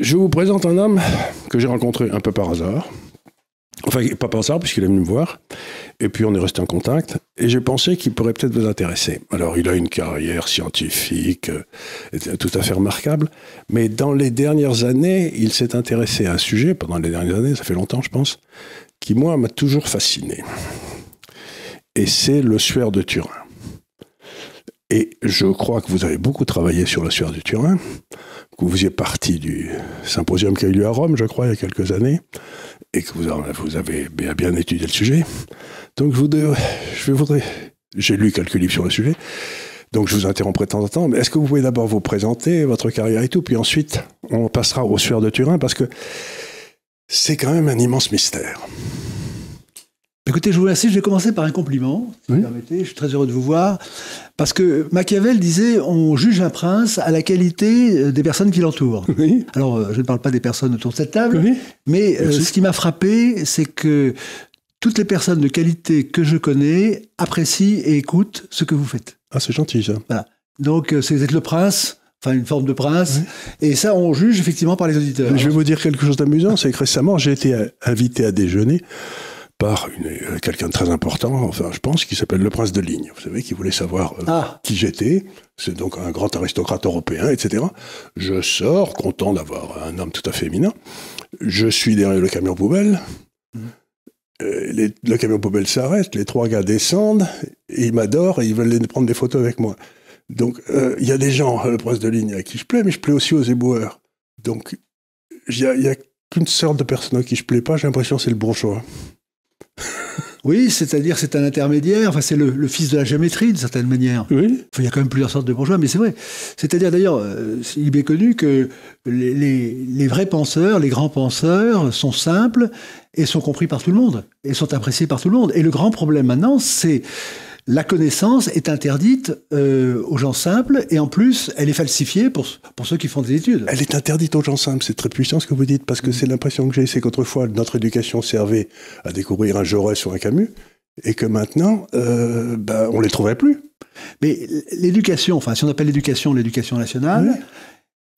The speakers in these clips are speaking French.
Je vous présente un homme que j'ai rencontré un peu par hasard. Enfin, pas par hasard, puisqu'il est venu me voir. Et puis, on est resté en contact. Et j'ai pensé qu'il pourrait peut-être vous intéresser. Alors, il a une carrière scientifique euh, tout à fait remarquable. Mais dans les dernières années, il s'est intéressé à un sujet, pendant les dernières années, ça fait longtemps, je pense, qui, moi, m'a toujours fasciné. Et c'est le suaire de Turin. Et je crois que vous avez beaucoup travaillé sur le suaire de Turin, que vous faisiez partie du symposium qui a eu lieu à Rome, je crois, il y a quelques années, et que vous, avez bien, étudié le sujet. Donc, je, voudrais, je voudrais, j'ai lu quelques livres sur le sujet, donc je vous interromprai de temps en temps, mais est-ce que vous pouvez d'abord vous présenter, votre carrière et tout, puis ensuite on passera au suaire de Turin, parce que c'est quand même un immense mystère. Écoutez, je vous remercie. Je vais commencer par un compliment, si vous permettez. Je suis très heureux de vous voir. Parce que Machiavel disait on juge un prince à la qualité euh, des personnes qui l'entourent. Alors, euh, je ne parle pas des personnes autour de cette table, mais euh, ce qui m'a frappé, c'est que toutes les personnes de qualité que je connais apprécient et écoutent ce que vous faites. Ah, c'est gentil, ça. Voilà. Donc, vous êtes le prince, enfin une forme de prince. Et ça, on juge effectivement par les auditeurs. Je vais vous dire quelque chose d'amusant, c'est que récemment, j'ai été invité à déjeuner par euh, quelqu'un de très important, enfin je pense, qui s'appelle le prince de Ligne. Vous savez, qui voulait savoir euh, ah. qui j'étais. C'est donc un grand aristocrate européen, etc. Je sors, content d'avoir un homme tout à fait féminin. Je suis derrière le camion poubelle. Mmh. Euh, le camion poubelle s'arrête, les trois gars descendent, et ils m'adorent et ils veulent prendre des photos avec moi. Donc il y a des gens, le prince de ligne, à qui je plais, mais je plais aussi aux éboueurs. Donc il n'y a, qu'une sorte de personne à qui je plais pas, j'ai l'impression que c'est le bourgeois. Oui, c'est-à-dire c'est un intermédiaire, enfin c'est le, fils de la géométrie d'une certaine manière. Oui. il y a quand même plusieurs sortes de bourgeois, mais c'est vrai. C'est-à-dire d'ailleurs, euh, il est connu que les, vrais penseurs, les grands penseurs sont simples et sont compris par tout le monde, et sont appréciés par tout le monde. Et le grand problème maintenant, c'est la connaissance est interdite euh, aux gens simples et en plus, elle est falsifiée pour, pour ceux qui font des études. Elle est interdite aux gens simples, c'est très puissant ce que vous dites, parce que c'est l'impression que j'ai, c'est qu'autrefois, notre éducation servait à découvrir un Jaurès ou un Camus, et que maintenant, euh, ben, on les trouvait plus. Mais l'éducation, enfin, si on appelle l'éducation l'éducation nationale,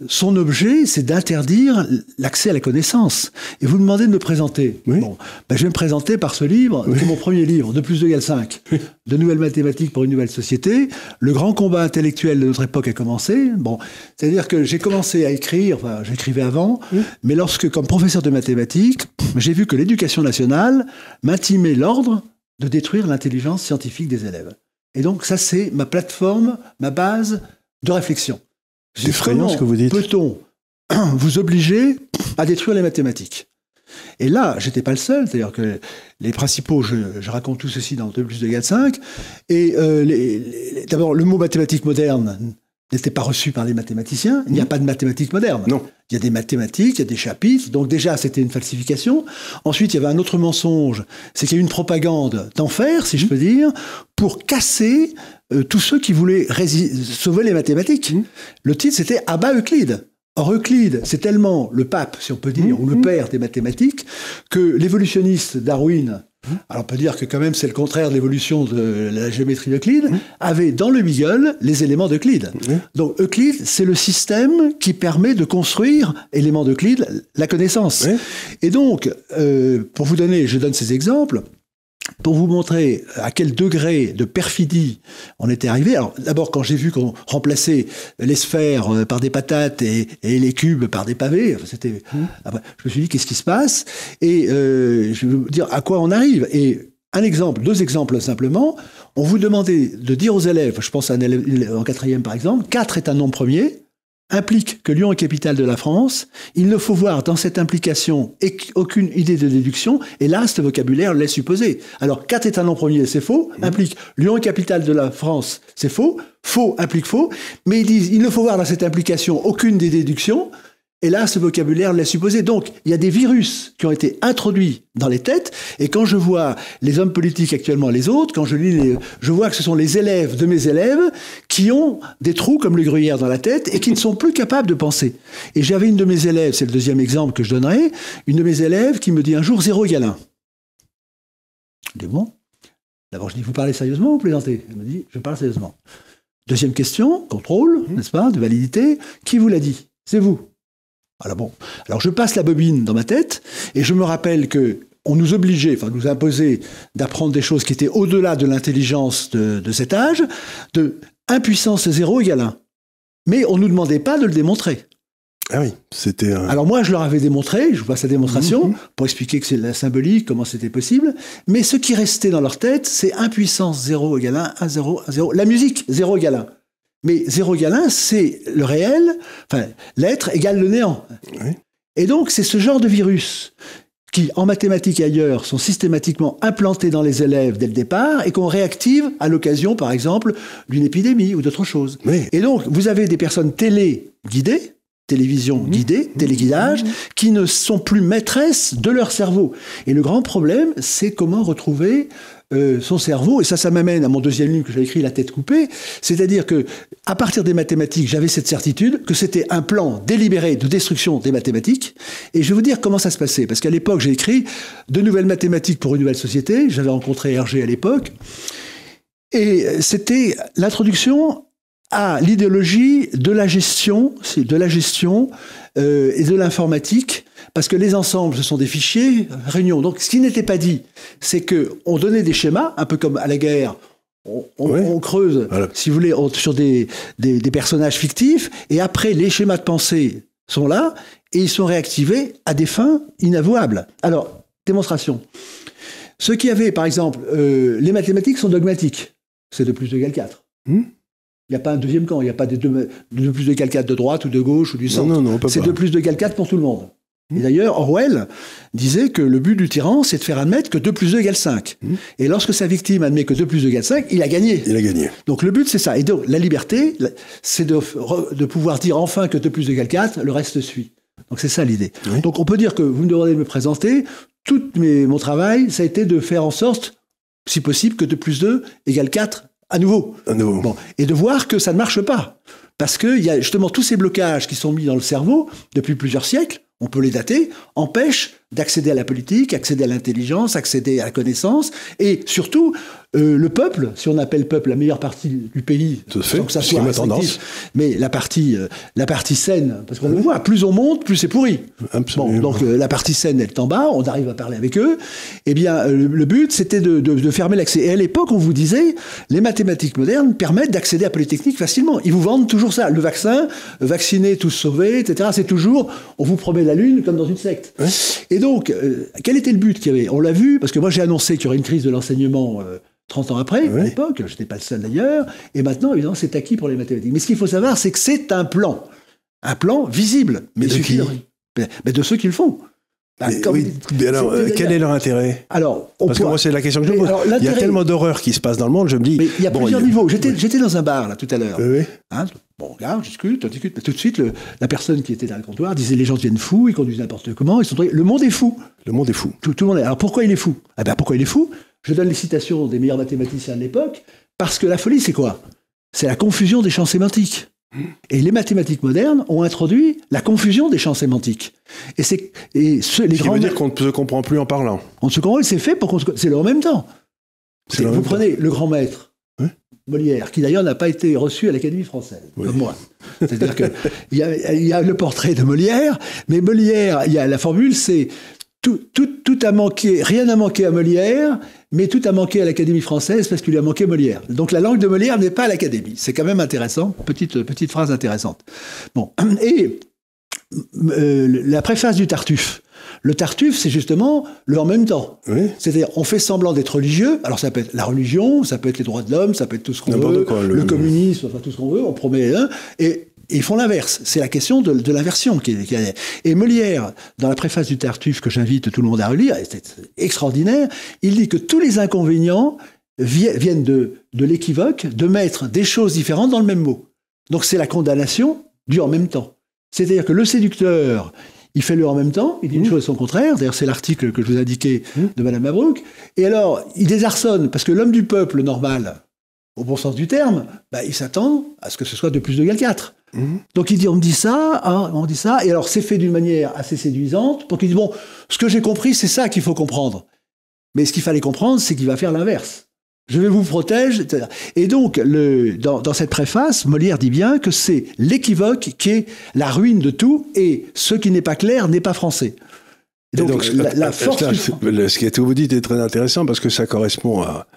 son objet, c'est d'interdire l'accès à la connaissance. Et vous demandez de me présenter. Bon, ben je vais me présenter par ce livre, c'est mon premier livre, De plus de égale 5, De nouvelles mathématiques pour une nouvelle société. Le grand combat intellectuel de notre époque a commencé. Bon, c'est-à-dire que j'ai commencé à écrire, enfin, j'écrivais avant, mais lorsque, comme professeur de mathématiques, j'ai vu que l'éducation nationale m'intimait l'ordre de détruire l'intelligence scientifique des élèves. Et donc, ça, c'est ma plateforme, ma base de réflexion. C'est effrayant ce que vous dites. Peut-on vous obliger à détruire les mathématiques? Et là, j'étais pas le seul, c'est-à-dire que les principaux, je, raconte tout ceci dans 2 plus 2 égale 5, et euh, d'abord, le mot mathématique moderne n'était pas reçu par les mathématiciens, il n'y a pas de mathématiques moderne. Non. Il y a des mathématiques, il y a des chapitres, donc déjà c'était une falsification. Ensuite, il y avait un autre mensonge, c'est qu'il y a eu une propagande d'enfer, si je peux dire, pour casser euh, tous ceux qui voulaient sauver les mathématiques. Mmh. Le titre, c'était Abba Euclide. Or, Euclide, c'est tellement le pape, si on peut dire, ou le père des mathématiques, que l'évolutionniste Darwin, alors on peut dire que quand même c'est le contraire de l'évolution de la géométrie d'Euclide, avait dans le Beagle les éléments d'Euclide. Donc Euclide, c'est le système qui permet de construire, éléments d'Euclide, la connaissance. Et donc, euh, pour vous donner, je donne ces exemples, pour vous montrer à quel degré de perfidie on était arrivé. Alors d'abord quand j'ai vu qu'on remplaçait les sphères euh, par des patates et, les cubes par des pavés, c'était, mmh. je me suis dit qu'est-ce qui se passe? Et euh, je vais vous dire à quoi on arrive. Et un exemple, deux exemples simplement. On vous demandait de dire aux élèves, je pense à un élève en quatrième par exemple, 4 est un nombre premier implique que Lyon est capitale de la France, il ne faut voir dans cette implication aucune idée de déduction, et là, ce vocabulaire laisse supposer. Alors, 4 est un nom premier, c'est faux, mmh. implique Lyon est capitale de la France, c'est faux, faux implique faux, mais ils disent, il ne faut voir dans cette implication aucune des déductions, et là, ce vocabulaire l'a supposé. Donc, il y a des virus qui ont été introduits dans les têtes. Et quand je vois les hommes politiques actuellement, les autres, quand je lis, les, je vois que ce sont les élèves de mes élèves qui ont des trous comme le gruyère dans la tête et qui ne sont plus capables de penser. Et j'avais une de mes élèves, c'est le deuxième exemple que je donnerai, une de mes élèves qui me dit un jour zéro égale 1. Je dis bon. D'abord, je dis, vous parlez sérieusement ou vous plaisantez Elle me dit, je parle sérieusement. Deuxième question, contrôle, mmh. n'est-ce pas, de validité. Qui vous l'a dit? C'est vous. Alors bon, alors je passe la bobine dans ma tête et je me rappelle que on nous obligeait, enfin nous imposait d'apprendre des choses qui étaient au-delà de l'intelligence de, de, cet âge, de 1 puissance 0 égale 1. Mais on ne nous demandait pas de le démontrer. Ah oui, c'était. Un... Alors moi, je leur avais démontré, je vous passe la démonstration, mmh. pour expliquer que c'est la symbolique, comment c'était possible. Mais ce qui restait dans leur tête, c'est 1 puissance 0 égale 1, 1, 0, 1, 0. La musique, 0 égale 1. Mais 0 égale 1, c'est le réel, enfin, l'être égale le néant. Oui. Et donc, c'est ce genre de virus qui, en mathématiques et ailleurs, sont systématiquement implantés dans les élèves dès le départ et qu'on réactive à l'occasion, par exemple, d'une épidémie ou d'autre chose. Oui. Et donc, vous avez des personnes téléguidées, télévision Mmh. guidée, téléguidage, qui ne sont plus maîtresses de leur cerveau. Et le grand problème, c'est comment retrouver euh, son cerveau. Et ça, ça m'amène à mon deuxième livre que j'ai écrit, La tête coupée. C'est-à-dire que, à partir des mathématiques, j'avais cette certitude que c'était un plan délibéré de destruction des mathématiques. Et je vais vous dire comment ça se passait. Parce qu'à l'époque, j'ai écrit de nouvelles mathématiques pour une nouvelle société. J'avais rencontré Hergé à l'époque. Et c'était l'introduction à l'idéologie de la gestion, de la gestion euh, et de l'informatique, parce que les ensembles, ce sont des fichiers, réunions. Donc, ce qui n'était pas dit, c'est que on donnait des schémas, un peu comme à la guerre. On, on, Ouais. on creuse, Voilà. si vous voulez, on- sur des, des, des personnages fictifs, et après, les schémas de pensée sont là, et ils sont réactivés à des fins inavouables. Alors, démonstration. Ceux qui avaient, par exemple, euh, les mathématiques sont dogmatiques. C'est 2 plus 2 égale 4. Hmm. Il n'y a pas un deuxième camp, il n'y a pas de 2 plus 2 égale 4 de droite ou de gauche ou du Non, centre. non, non, on peut C'est. 2 plus 2 égale 4 pour tout le monde. Hmm. Et d'ailleurs, Orwell disait que le but du tyran, c'est de faire admettre que 2 plus 2 égale 5. Hmm. Et lorsque sa victime admet que 2 plus 2 égale 5, il a gagné. Il a gagné. Donc le but, c'est ça. Et donc, la liberté, c'est de, de pouvoir dire enfin que 2 plus 2 égale 4, le reste suit. Donc c'est ça l'idée. Oui. Donc on peut dire que vous me demandez de me présenter, tout mes- mon travail, ça a été de faire en sorte, si possible, que 2 plus 2 égale 4 à nouveau. À nouveau. Bon, et de voir que ça ne marche pas. Parce qu'il y a justement tous ces blocages qui sont mis dans le cerveau depuis plusieurs siècles, on peut les dater, empêchent d'accéder à la politique, accéder à l'intelligence, accéder à la connaissance, et surtout, euh, le peuple, si on appelle peuple la meilleure partie du pays, Tout fait, que ça soit mais la partie, euh, la partie saine, parce qu'on le voit, plus on monte, plus c'est pourri. Absolument. Bon, donc euh, la partie saine, elle est en bas, on arrive à parler avec eux. Eh bien, euh, le, le but, c'était de, de- de fermer l'accès. Et à l'époque, on vous disait, les mathématiques modernes permettent d'accéder à Polytechnique facilement. Ils vous vendent toujours ça. Le vaccin, vacciner, tous sauvés, etc. C'est toujours, on vous promet la Lune comme dans une secte. Et donc, euh, quel était le but qu'il y avait? On l'a vu, parce que moi j'ai annoncé qu'il y aurait une crise de l'enseignement euh, 30 ans après, à l'époque, je n'étais pas le seul d'ailleurs, et maintenant, évidemment, c'est acquis pour les mathématiques. Mais ce qu'il faut savoir, c'est que c'est un plan. Un plan visible. Mais de qui mais de ceux qui le font. Bah, Mais comme- oui, mais alors, euh, quel est leur intérêt? Alors, on Parce que moi, c'est la question que je me pose. alors, Il y a tellement d'horreurs qui se passent dans le monde, je me dis. Mais il y a bon, plusieurs il- niveaux. J'étais Oui. dans un bar, là, tout à l'heure. Oui, oui. Hein, bon, on regarde, on discute, on discute. Mais tout de suite, le- la personne qui était dans le comptoir disait les gens deviennent fous, ils conduisent n'importe comment, ils sont le monde est fou. Le monde est fou. Tout, tout le monde est. Alors pourquoi il est fou? Eh ben pourquoi il est fou? Je donne les citations des meilleurs mathématiciens de l'époque, parce que la folie, c'est quoi? C'est la confusion des champs sémantiques. Et les mathématiques modernes ont introduit la confusion des champs sémantiques. Et c'est et ceux, les Ce qui veut dire qu'on ne se comprend plus en parlant. on se comprend, c'est fait pour qu'on se c'est le en même temps. C'est Vous temps. prenez le grand maître. Molière, qui d'ailleurs n'a pas été reçu à l'Académie française, Oui. comme moi. C'est-à-dire qu'il y, y a le portrait de Molière, mais Molière, il y a la formule, c'est tout, tout, tout a manqué, rien n'a manqué à Molière, mais tout a manqué à l'Académie française parce qu'il lui a manqué Molière. Donc la langue de Molière n'est pas à l'Académie. C'est quand même intéressant, petite, petite phrase intéressante. Bon, et euh, la préface du Tartuffe. Le Tartuffe, c'est justement le en même temps. Oui. C'est-à-dire, on fait semblant d'être religieux. Alors, ça peut être la religion, ça peut être les droits de l'homme, ça peut être tout ce qu'on veut, quoi, le... le- communisme, enfin tout ce qu'on veut. On promet. Et, et ils font l'inverse. C'est la question de, de l'inversion qui est, qui est- Et Molière, dans la préface du Tartuffe que j'invite tout le monde à relire, c'est extraordinaire, il dit que tous les inconvénients vi- viennent de, de l'équivoque de mettre des choses différentes dans le même mot. Donc, c'est la condamnation du en même temps. C'est-à-dire que le séducteur, il fait le en même temps, il dit une chose et son contraire. D'ailleurs, c'est l'article que je vous ai indiqué de Madame Mabrouk. Et alors, il désarçonne, parce que l'homme du peuple normal, au bon sens du terme, bah, il s'attend à ce que ce soit de plus de égal 4. Donc il dit, on me dit ça, hein, on dit ça, et alors c'est fait d'une manière assez séduisante, pour qu'il dise, bon, ce que j'ai compris, c'est ça qu'il faut comprendre. Mais ce qu'il fallait comprendre, c'est qu'il va faire l'inverse. je vais vous protéger, etc. Et donc, le, dans, dans, cette préface, Molière dit bien que c'est l'équivoque qui est la ruine de tout, et ce qui n'est pas clair n'est pas français. donc, donc la, la force ce que vous dites est très intéressant parce que ça correspond à,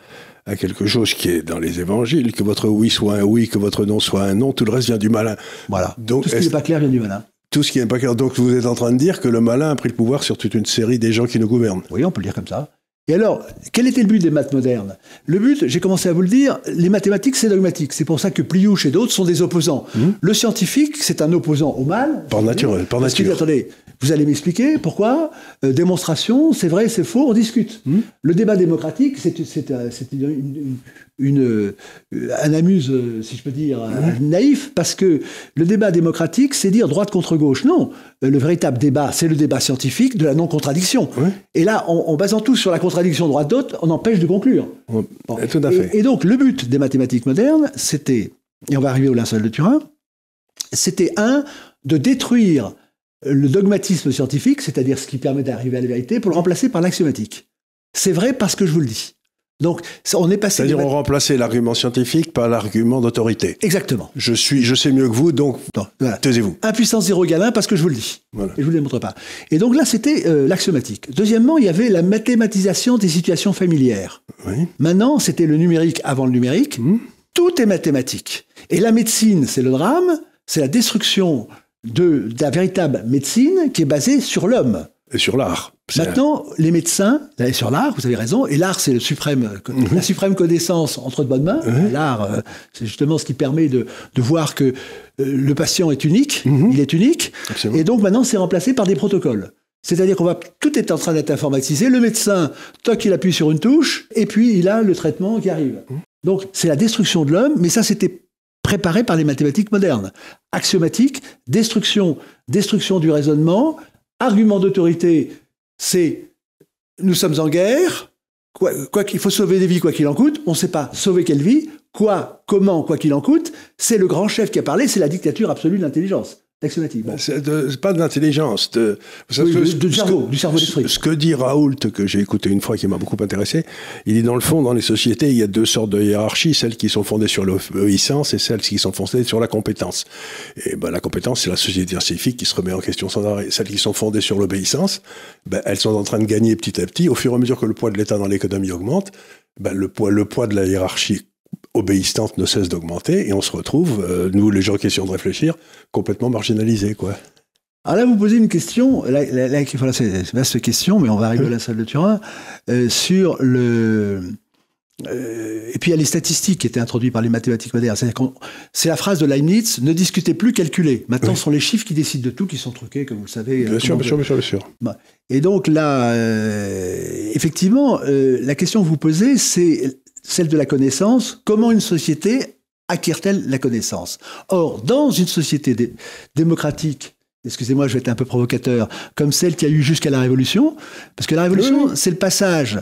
à quelque chose qui est dans les évangiles, que votre oui soit un oui, que votre non soit un non, tout le reste vient du malin. Voilà. Donc, tout ce qui n'est pas clair vient du malin. Tout ce qui n'est pas clair. Donc vous êtes en train de dire que le malin a pris le pouvoir sur toute une série des gens qui nous gouvernent. Oui, on peut le dire comme ça. Et alors, quel était le but des maths modernes? Le but, j'ai commencé à vous le dire, les mathématiques, c'est dogmatique. C'est pour ça que Pliouche et d'autres sont des opposants. Mmh. Le scientifique, c'est un opposant au mal. Par nature, par nature. attendez, vous allez m'expliquer pourquoi euh, démonstration, c'est vrai, c'est faux, on discute. Hmm. Le débat démocratique, c'est une, une, euh, un amuse, euh, si je peux dire, hmm. naïf, parce que le débat démocratique, c'est dire droite contre gauche. Non, le véritable débat, c'est le débat scientifique de la non-contradiction. Et là, en, basant tout sur la contradiction droite-d'autre, on empêche de conclure. Tout à fait. Et, et, donc, le but des mathématiques modernes, c'était, et on va arriver au linceul de Turin, c'était un, de détruire le dogmatisme scientifique, c'est-à-dire ce qui permet d'arriver à la vérité, pour le remplacer par l'axiomatique. C'est vrai parce que je vous le dis. Donc, on est passé. C'est-à-dire, on remplaçait l'argument scientifique par l'argument d'autorité. Exactement. Je suis, je sais mieux que vous, donc taisez-vous. Impuissance zéro égale 1 parce que je vous le dis. Et je vous le démontre pas. Et donc là, c'était euh, l'axiomatique. Deuxièmement, il y avait la mathématisation des situations familières. Oui. Maintenant, c'était le numérique avant le numérique. Mmh. Tout est mathématique. Et la médecine, c'est le drame, c'est la destruction de, la véritable médecine qui est basée sur l'homme. Et sur l'art. Maintenant, les médecins, sur l'art, vous avez raison, et l'art, c'est le suprême, la suprême connaissance entre de bonnes mains. L'art, euh, c'est justement ce qui permet de, voir que euh, le patient est unique, mhm. il est unique, et donc maintenant, c'est remplacé par des protocoles. C'est-à-dire qu'on va, tout est en train d'être informatisé. Le médecin, toc, il appuie sur une touche, et puis il a le traitement qui arrive. Mhm. Donc, c'est la destruction de l'homme, mais ça, c'était préparé par les mathématiques modernes. Axiomatique, destruction, destruction du raisonnement, argument d'autorité, c'est nous sommes en guerre, quoi qu'il faut sauver des vies quoi qu'il en coûte, on ne sait pas sauver quelle vie, quoi, comment, quoi qu'il en coûte, c'est le grand chef qui a parlé, c'est la dictature absolue de l'intelligence. C'est pas de l'intelligence, de, du cerveau, du cerveau d'esprit. Ce que dit Raoult, que j'ai écouté une fois, qui m'a beaucoup intéressé, il dit dans le fond, dans les sociétés, il y a deux sortes de hiérarchies, celles qui sont fondées sur l'obéissance et celles qui sont fondées sur la compétence. Et ben, la compétence, c'est la société scientifique qui se remet en question sans arrêt. Celles qui sont fondées sur l'obéissance, ben, elles sont en train de gagner petit à petit. Au fur et à mesure que le poids de l'État dans l'économie augmente, ben, le, poids, le poids de la hiérarchie obéissante ne cesse d'augmenter et on se retrouve, euh, nous les gens qui essayons de réfléchir, complètement marginalisés. Quoi. Alors là, vous posez une question, là, c'est une vaste question, mais on va arriver à la salle de Turin, euh, sur le... Euh, et puis il y a les statistiques qui étaient introduites par les mathématiques modernes. C'est la phrase de Leibniz, ne discutez plus, calculez. Maintenant, ce sont les chiffres qui décident de tout, qui sont truqués, comme vous le savez. Bien sûr, bien sûr, bien sûr, Et donc là, effectivement, la question que vous posez, c'est celle de la connaissance, comment une société acquiert-elle la connaissance? Or, dans une société démocratique, excusez-moi, je vais être un peu provocateur, comme celle qui a eu jusqu'à la Révolution, parce que la Révolution, c'est le passage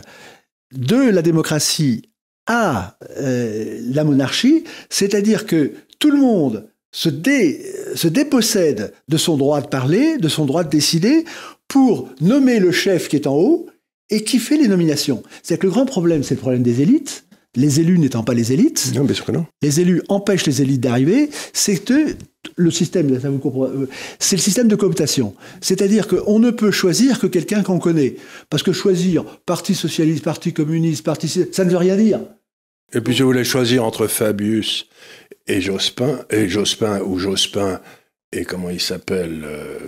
de la démocratie à euh, la monarchie, c'est-à-dire que tout le monde se, se dépossède de son droit de parler, de son droit de décider, pour nommer le chef qui est en haut et qui fait les nominations. C'est que le grand problème, c'est le problème des élites, les élus n'étant pas les élites, non, bien sûr que non. les élus empêchent les élites d'arriver, c'est le système, ça vous euh, c'est le système de cooptation. C'est-à-dire qu'on ne peut choisir que quelqu'un qu'on connaît. Parce que choisir Parti socialiste, Parti communiste, Parti... ça ne veut rien dire. Et puis je voulais choisir entre Fabius et Jospin, et Jospin ou Jospin, et comment il s'appelle euh,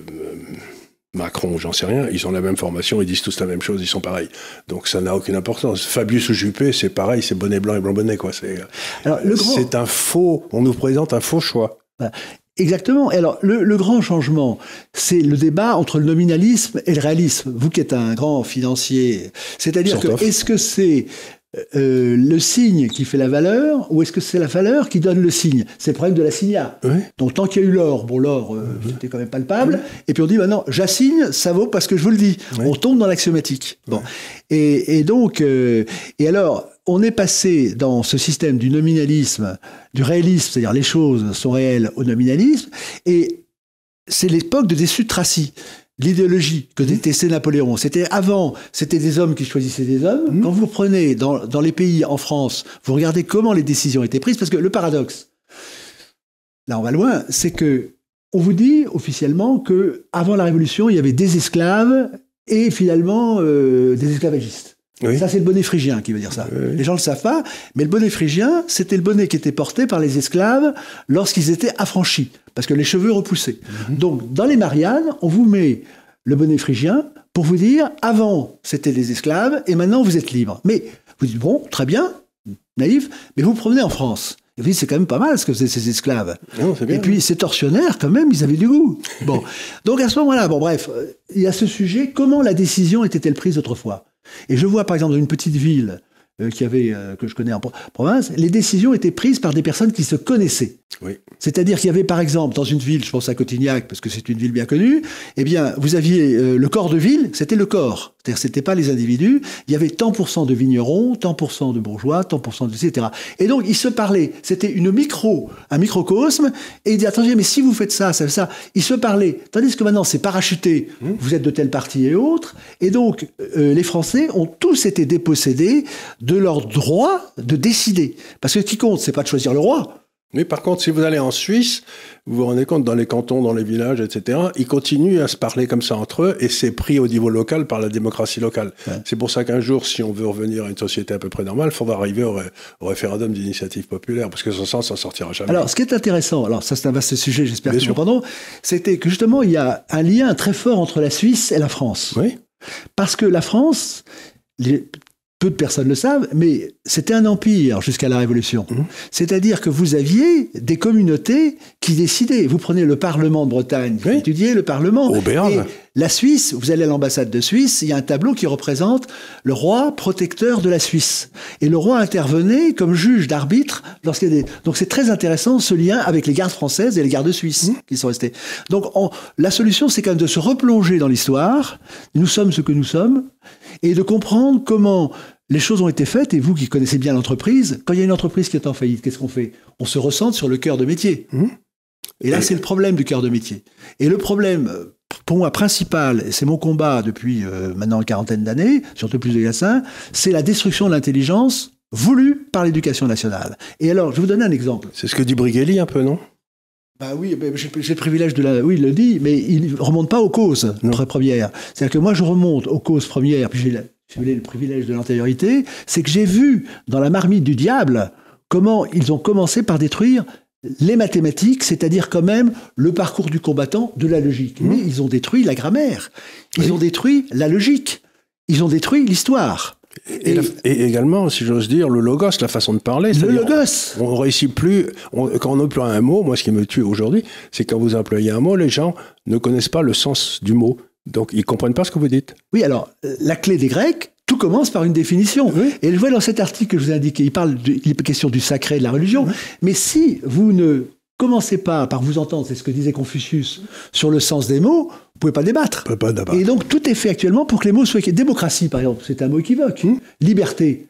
Macron, j'en sais rien, ils ont la même formation, ils disent tous la même chose, ils sont pareils. Donc ça n'a aucune importance. Fabius ou Juppé, c'est pareil, c'est bonnet blanc et blanc bonnet, quoi. C'est, c'est un faux, on nous présente un faux choix. Exactement. alors, le, grand changement, c'est le débat entre le nominalisme et le réalisme. Vous qui êtes un grand financier, c'est-à-dire que est-ce que c'est euh, le signe qui fait la valeur ou est-ce que c'est la valeur qui donne le signe? C'est le problème de la signa. Donc tant qu'il y a eu l'or, bon l'or euh, mhm. c'était quand même palpable, et puis on dit bah non, j'assigne, ça vaut parce que je vous le dis. On tombe dans l'axiomatique. Bon. Et, donc, euh, et alors, on est passé dans ce système du nominalisme, du réalisme, c'est-à-dire les choses sont réelles, au nominalisme, et c'est l'époque de Tracy. L'idéologie que détestait Napoléon. C'était avant, c'était des hommes qui choisissaient des hommes. Quand vous prenez dans, dans les pays en France, vous regardez comment les décisions étaient prises, parce que le paradoxe, là on va loin, c'est que on vous dit officiellement que avant la Révolution, il y avait des esclaves et finalement euh, des esclavagistes. Oui. Ça, c'est le bonnet phrygien qui veut dire ça. Oui. Les gens ne le savent pas, mais le bonnet phrygien, c'était le bonnet qui était porté par les esclaves lorsqu'ils étaient affranchis, parce que les cheveux repoussaient. Mhm. Donc, dans les Mariannes, on vous met le bonnet phrygien pour vous dire, avant, c'était les esclaves, et maintenant, vous êtes libre. Mais vous dites, bon, très bien, naïf, mais vous promenez en France. Et vous dites, c'est quand même pas mal ce que faisaient ces esclaves. Non, c'est bien. Et puis, ces tortionnaires, quand même, ils avaient du goût. Bon. Donc, à ce moment-là, bon, bref, euh, il y a ce sujet, comment la décision était-elle prise autrefois? Et je vois, par exemple, dans une petite ville euh, euh, que je connais en pro- province, les décisions étaient prises par des personnes qui se connaissaient. Oui. C'est-à-dire qu'il y avait, par exemple, dans une ville, je pense à Cotignac, parce que c'est une ville bien connue, eh bien, vous aviez euh, le corps de ville, c'était le corps. C'est-à-dire, c'était pas les individus. Il y avait tant pour cent de vignerons, tant pour cent de bourgeois, tant pour cent de, etc. Et donc, ils se parlaient. C'était une micro, un microcosme. Et ils disaient, attendez, mais si vous faites ça, ça, ça. Ils se parlaient. Tandis que maintenant, c'est parachuté. Vous êtes de telle partie et autre. Et donc, euh, les Français ont tous été dépossédés de leur droit de décider. Parce que ce qui compte, c'est pas de choisir le roi. Mais par contre, si vous allez en Suisse, vous vous rendez compte, dans les cantons, dans les villages, etc., ils continuent à se parler comme ça entre eux, et c'est pris au niveau local par la démocratie locale. C'est pour ça qu'un jour, si on veut revenir à une société à peu près normale, il faudra arriver au, ré- au référendum d'initiative populaire, parce que sans ça, ça sortira jamais. Alors, ce qui est intéressant, alors ça c'est un vaste sujet, j'espère que nous c'était que justement, il y a un lien très fort entre la Suisse et la France. oui, Parce que la France, les- peu de personnes le savent, mais c'était un empire jusqu'à la Révolution. Mhm. C'est-à-dire que vous aviez des communautés qui décidaient. Vous prenez le Parlement de Bretagne, vous Oui. étudiez le Parlement. Au. Et la Suisse, vous allez à l'ambassade de Suisse, il y a un tableau qui représente le roi protecteur de la Suisse. Et le roi intervenait comme juge d'arbitre lorsqu'il y a des... Donc c'est très intéressant ce lien avec les gardes françaises et les gardes suisses Mmh. qui sont restés. Donc on- la solution, c'est quand même de se replonger dans l'histoire. Nous sommes ce que nous sommes et de comprendre comment les choses ont été faites. Et vous qui connaissez bien l'entreprise, quand il y a une entreprise qui est en faillite, qu'est-ce qu'on fait? On se ressente sur le cœur de métier. Mhm. Et là, Et- c'est le problème du cœur de métier. Et le problème, pour moi, principal, et c'est mon combat depuis euh, maintenant une quarantaine d'années, surtout plus de Gassin, c'est la destruction de l'intelligence voulue par l'éducation nationale. Et alors, je vais vous donner un exemple. c'est ce que dit Brigelli un peu, non? Bah oui, j'ai le privilège de la. Oui, il le dit, mais il ne remonte pas aux causes Non. premières. C'est-à-dire que moi, je remonte aux causes premières, puis j'ai si vous voulez, le privilège de l'antériorité, c'est que j'ai vu dans la marmite du diable comment ils ont commencé par détruire les mathématiques, c'est-à-dire quand même le parcours du combattant de la logique. Mais ils ont détruit la grammaire, ils Oui. ont détruit la logique, ils ont détruit l'histoire. et, Et- la- et également, si j'ose dire, le logos, la façon de parler. Le logos. On réussit plus, on- quand on emploie un mot, moi ce qui me tue aujourd'hui, c'est quand vous employez un mot, les gens ne connaissent pas le sens du mot. Donc ils comprennent pas ce que vous dites. Oui, alors, euh, la clé des Grecs, tout commence par une définition. Oui. Et je vois dans cet article que je vous ai indiqué, il parle de, il est question du sacré et de la religion. Mais si vous ne commencez pas par vous entendre, c'est ce que disait Confucius, sur le sens des mots, vous pouvez pas débattre. Peut pas. Et donc, tout est fait actuellement pour que les mots soient... Démocratie, par exemple, c'est un mot équivoque. Hmm. Liberté.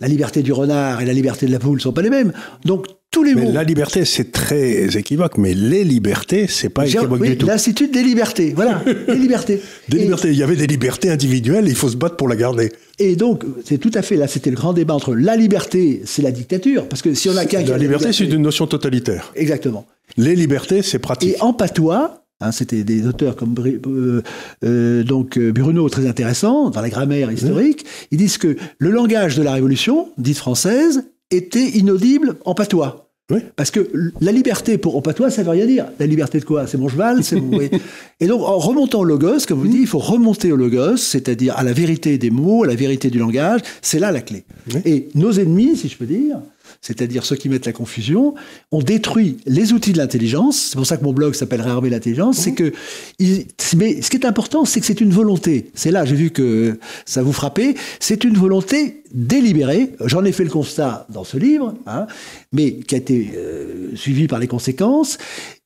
La liberté du renard et la liberté de la poule ne sont pas les mêmes. Donc, tous les Mais mots... la liberté, c'est très équivoque, mais les libertés, c'est pas équivoque oui, du tout. L'Institut des libertés, voilà, les libertés. Des Et- libertés, il y avait des libertés individuelles, il faut se battre pour la garder. Et donc, c'est tout à fait, là, c'était le grand débat entre la liberté, c'est la dictature, parce que si on a qu'un La liberté, c'est une notion totalitaire. Exactement. Les libertés, c'est pratique. Et en patois, hein, c'était des auteurs comme euh, euh, donc euh, Bruno, très intéressant, dans la grammaire historique, ils disent que le langage de la Révolution, dite française, était inaudible en patois. Oui. Parce que la liberté pour en patois, ça veut rien dire. La liberté de quoi? C'est mon cheval c'est mon... Et donc, en remontant au logos, comme vous dites, il faut remonter au logos, c'est-à-dire à la vérité des mots, à la vérité du langage. C'est là la clé. Oui. Et nos ennemis, si je peux dire, c'est-à-dire ceux qui mettent la confusion, ont détruit les outils de l'intelligence. C'est pour ça que mon blog s'appelle Réarmer l'intelligence. C'est que, ils- mais ce qui est important, c'est que c'est une volonté. C'est là, j'ai vu que ça vous frappait. C'est une volonté délibérée. J'en ai fait le constat dans ce livre, hein, mais qui a été euh, suivi par les conséquences.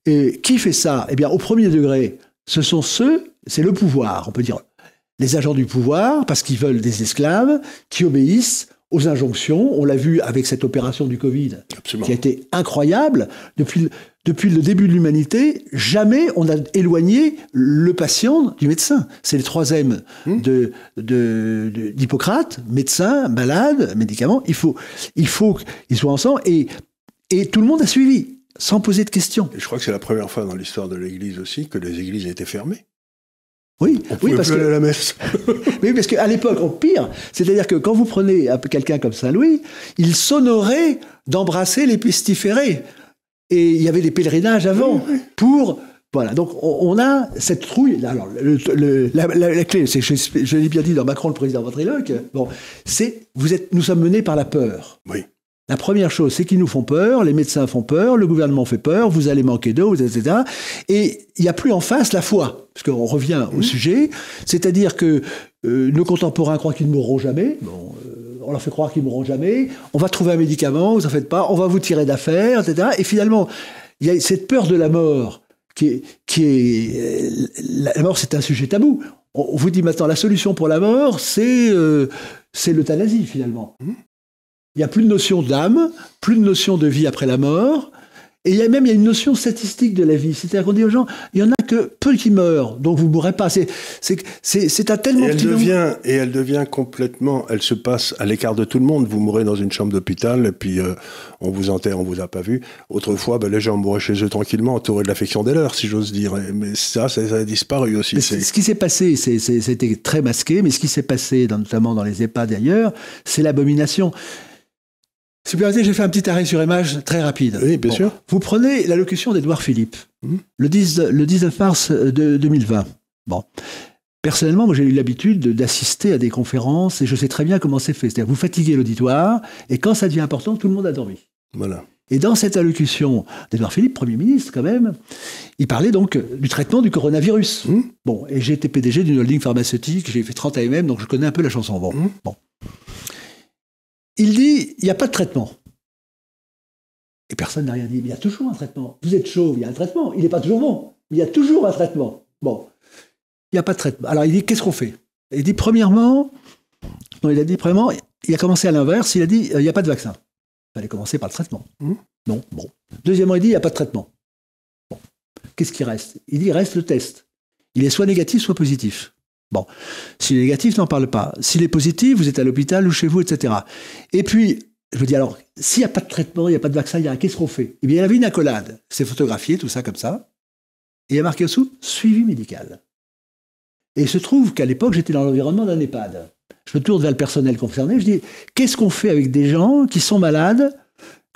Et qui fait ça? Eh bien, au premier degré, ce sont ceux, c'est le pouvoir, on peut dire les agents du pouvoir, parce qu'ils veulent des esclaves qui obéissent aux injonctions. On l'a vu avec cette opération du Covid, Absolument. qui a été incroyable. Depuis, depuis le début de l'humanité, jamais on a éloigné le patient du médecin. C'est le troisième Mmh. de, de, de- d'Hippocrate, médecin, malade, médicament. Il faut, il faut qu'ils soient ensemble. Et, et tout le monde a suivi, sans poser de questions. Et je crois que c'est la première fois dans l'histoire de l'Église aussi que les églises étaient fermées. Oui, On oui pouvait parce plus aller que à la messe. Oui, parce qu'à l'époque, au pire, c'est-à-dire que quand vous prenez quelqu'un comme Saint-Louis, il s'honorait d'embrasser les pestiférés. Et il y avait des pèlerinages avant pour. Voilà, donc on, on a cette trouille. Alors, le- le- la, la- la clé, c'est, je, je l'ai bien dit dans Macron, le président ventriloque, bon, c'est, vous êtes, nous sommes menés par la peur. Oui. La première chose, c'est qu'ils nous font peur, les médecins font peur, le gouvernement fait peur, vous allez manquer d'eau, etc. Et il n'y a plus en face la foi, parce qu'on revient au sujet, c'est-à-dire que euh, nos contemporains croient qu'ils ne mourront jamais. Bon, euh, on leur fait croire qu'ils ne mourront jamais. On va trouver un médicament, vous en faites pas. On va vous tirer d'affaires, etc. Et finalement, il y a cette peur de la mort qui est, qui est euh, la mort, c'est un sujet tabou. On vous dit maintenant la solution pour la mort, c'est euh, c'est l'euthanasie finalement. Il n'y a plus de notion d'âme, plus de notion de vie après la mort. Et il y a même il y a une notion statistique de la vie. C'est-à-dire qu'on dit aux gens, il y en a que peu qui meurent, donc vous ne mourrez pas. C'est, c'est, c'est, c'est un Et tellement elle devient, et elle devient complètement, elle se passe à l'écart de tout le monde. Vous mourrez dans une chambre d'hôpital, et puis euh, on vous enterre, on vous a pas vu. Autrefois, ben, les gens mouraient chez eux tranquillement, entourés de l'affection des leurs, si j'ose dire. Mais ça, ça, ça a disparu aussi. C'est- ce qui s'est passé, c'était très masqué, mais ce qui s'est passé, notamment dans les EHPAD et ailleurs, c'est l'abomination. Si vous permettez, j'ai fait un petit arrêt sur image très rapide. Oui, bien sûr. Vous prenez l'allocution d'Edouard Philippe, Mhm. le, 10, le 19 mars de 2020. Bon. Personnellement, moi, j'ai eu l'habitude de- d'assister à des conférences et je sais très bien comment c'est fait. C'est-à-dire, vous fatiguez l'auditoire et quand ça devient important, tout le monde a dormi. Voilà. Et dans cette allocution d'Edouard Philippe, Premier ministre quand même, il parlait donc du traitement du coronavirus. Mmh. Bon, et j'ai été PDG d'une holding pharmaceutique, j'ai fait 30 AMM, donc je connais un peu la chanson. Bon, Mmh. bon. Il dit, il n'y a pas de traitement. Et personne n'a rien dit. Mais il y a toujours un traitement. Vous êtes chauve, il y a un traitement. Il n'est pas toujours bon. mais Il y a toujours un traitement. Bon. Il n'y a pas de traitement. Alors il dit, qu'est-ce qu'on fait? Il dit, premièrement, non, il a dit, premièrement, il a commencé à l'inverse, il a dit, euh, il n'y a pas de vaccin. Il fallait commencer par le traitement. Mmh. Non, bon. Deuxièmement, il dit, il n'y a pas de traitement. Bon. Qu'est-ce qui reste? Il dit, il reste le test. Il est soit négatif, soit positif. Bon. S'il est négatif, n'en parle pas. S'il est positif, vous êtes à l'hôpital ou chez vous, etc. Et puis, je me dis, alors, s'il n'y a pas de traitement, il n'y a pas de vaccin, qu'est-ce qu'on fait? Eh bien, il avait une accolade. C'est photographié, tout ça comme ça. Et il y a marqué dessous, suivi médical. Et il se trouve qu'à l'époque, j'étais dans l'environnement d'un EHPAD. Je me tourne vers le personnel concerné, je dis, qu'est-ce qu'on fait avec des gens qui sont malades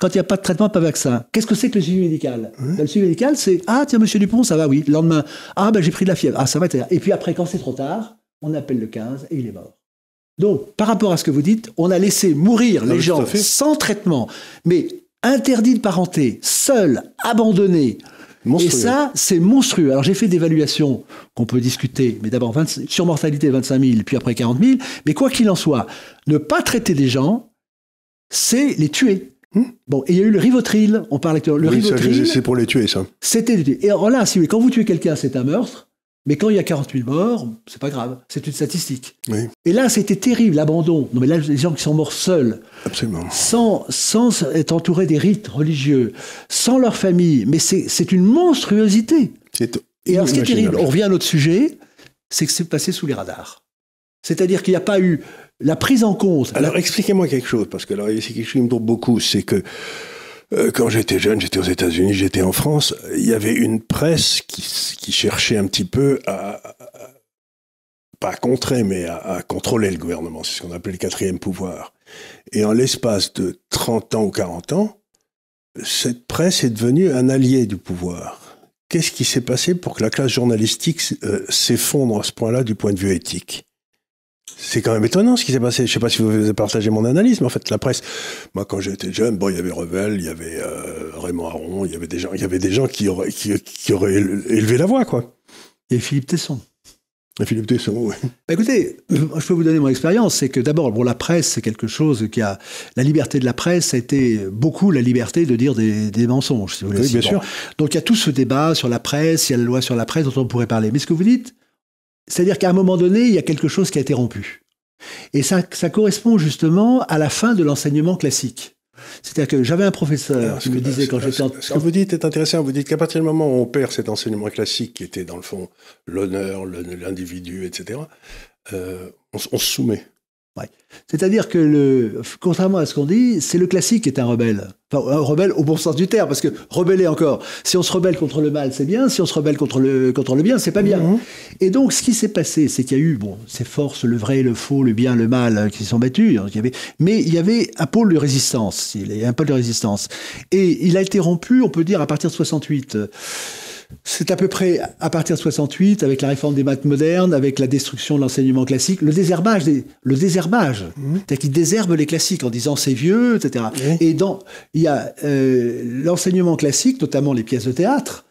quand il n'y a pas de traitement, pas de vaccin Qu'est-ce que c'est que le suivi médical? Le suivi médical, c'est, ah tiens, monsieur Dupont, ça va, oui. Le lendemain, ah ben j'ai pris de la fièvre, ah ça va, etc. Et puis après, quand c'est trop tard, on appelle le 15 et il est mort. Donc, par rapport à ce que vous dites, on a laissé mourir Ah les gens sans traitement, mais interdits de parenté, seuls, abandonnés. Monstrueux. Et ça, c'est monstrueux. Alors j'ai fait des évaluations qu'on peut discuter, mais d'abord 20 sur mortalité 25 000, puis après 40 000. Mais quoi qu'il en soit, ne pas traiter des gens, c'est les tuer. Hmm? Bon, et il y a eu le Rivotril, on parle actuellement. Le Oui, Rivotril, c'est pour les tuer, ça. c'était. Et alors là, si quand vous tuez quelqu'un, c'est un meurtre. Mais quand il y a 40 000 morts, c'est pas grave, c'est une statistique. Oui, Et là, c'était terrible, l'abandon. Non, mais là, les gens qui sont morts seuls, absolument. sans, sans être entourés des rites religieux, sans leur famille, mais c'est une monstruosité. C'est Et alors, ce qui est terrible, on revient à notre sujet, c'est que c'est passé sous les radars. C'est-à-dire qu'il n'y a pas eu la prise en compte. Alors, expliquez-moi quelque chose, parce que c'est quelque chose qui me tourne beaucoup, c'est que euh, quand j'étais jeune, j'étais aux États-Unis, j'étais en France, il y avait une presse qui, cherchait un petit peu à, pas à contrer, mais à, à contrôler le gouvernement. C'est ce qu'on appelait le quatrième pouvoir. Et en l'espace de 30 ans ou 40 ans, cette presse est devenue un allié du pouvoir. Qu'est-ce qui s'est passé pour que la classe journalistique euh, s'effondre à ce point-là du point de vue éthique? C'est quand même étonnant ce qui s'est passé. Je sais pas si vous avez partagé mon analyse, mais en fait, la presse, moi, quand j'étais jeune, bon, il y avait Revel, il y avait euh, Raymond Aron, il y avait des gens, il y avait des gens qui auraient, qui, qui auraient élevé la voix, quoi. Et Philippe Tesson. Et Philippe Tesson, oui. Bah, écoutez, je peux vous donner mon expérience. C'est que d'abord, bon, la presse, c'est quelque chose qui a. La liberté de la presse, a été beaucoup la liberté de dire des, des mensonges, si vous voulez. Oui, bien Bon. sûr. Donc il y a tout ce débat sur la presse, il y a la loi sur la presse dont on pourrait parler. Mais ce que vous dites, c'est-à-dire qu'à un moment donné, il y a quelque chose qui a été rompu. Et ça, ça correspond justement à la fin de l'enseignement classique. C'est-à-dire que j'avais un professeur qui me disait quand j'étais en... Ce que vous dites est intéressant. Vous dites qu'à partir du moment où on perd cet enseignement classique qui était dans le fond l'honneur, l'individu, etc., euh, on, on, se soumet. Ouais. C'est-à-dire que, le, contrairement à ce qu'on dit, c'est le classique qui est un rebelle. Enfin, un rebelle au bon sens du terme, parce que rebeller encore, si on se rebelle contre le mal, c'est bien, si on se rebelle contre le, contre le bien, c'est pas bien. Mhm. Et donc, ce qui s'est passé, c'est qu'il y a eu, bon, ces forces, le vrai, le faux, le bien, le mal, euh, qui sont battus, il y avait, mais il y avait un pôle de résistance, il y a un pôle de résistance. Et il a été rompu, on peut dire, à partir de 68. C'est à peu près à partir de 68, avec la réforme des maths modernes, avec la destruction de l'enseignement classique, le désherbage, le désherbage, mmh. c'est-à-dire qu'ils désherbent les classiques en disant c'est vieux, etc. Et dans, il y a euh, l'enseignement classique, notamment les pièces de théâtre,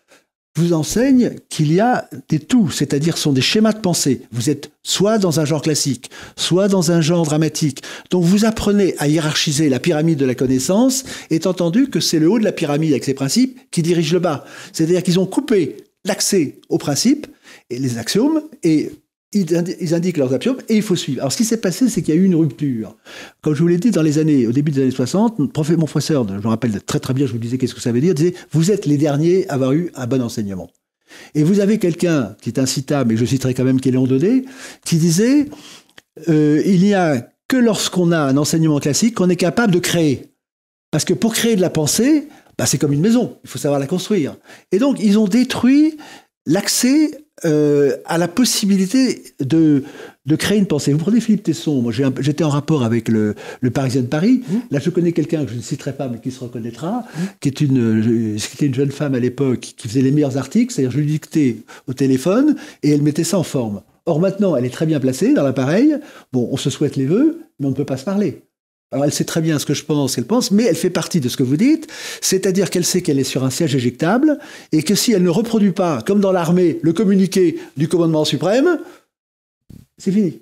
vous enseigne qu'il y a des tout, c'est-à-dire sont des schémas de pensée. Vous êtes soit dans un genre classique, soit dans un genre dramatique. Donc vous apprenez à hiérarchiser la pyramide de la connaissance, étant entendu que c'est le haut de la pyramide avec ses principes qui dirige le bas. C'est-à-dire qu'ils ont coupé l'accès aux principes et les axiomes et ils, indiquent leurs axiomes et il faut suivre. Alors ce qui s'est passé, c'est qu'il y a eu une rupture. Comme je vous l'ai dit, dans les années, au début des années 60, mon professeur, je me rappelle très très bien, je vous disais qu'est-ce que ça veut dire, disait vous êtes les derniers à avoir eu un bon enseignement. Et vous avez quelqu'un qui est incitable, et je citerai quand même Kéléon Daudet, qui disait euh, il n'y a que lorsqu'on a un enseignement classique qu'on est capable de créer. Parce que pour créer de la pensée, bah, c'est comme une maison, il faut savoir la construire. Et donc, ils ont détruit l'accès euh, à la possibilité de, de créer une pensée. Vous prenez Philippe Tesson, moi j'étais en rapport avec le, le, Parisien de Paris. Mmh. Là, je connais quelqu'un que je ne citerai pas, mais qui se reconnaîtra, mmh. qui, est une, qui était une jeune femme à l'époque qui faisait les meilleurs articles, c'est-à-dire je lui dictais au téléphone et elle mettait ça en forme. Or maintenant, elle est très bien placée dans l'appareil. Bon, on se souhaite les vœux, mais on ne peut pas se parler. Alors elle sait très bien ce que je pense, qu'elle pense, mais elle fait partie de ce que vous dites, c'est-à-dire qu'elle sait qu'elle est sur un siège éjectable et que si elle ne reproduit pas, comme dans l'armée, le communiqué du commandement suprême, c'est fini.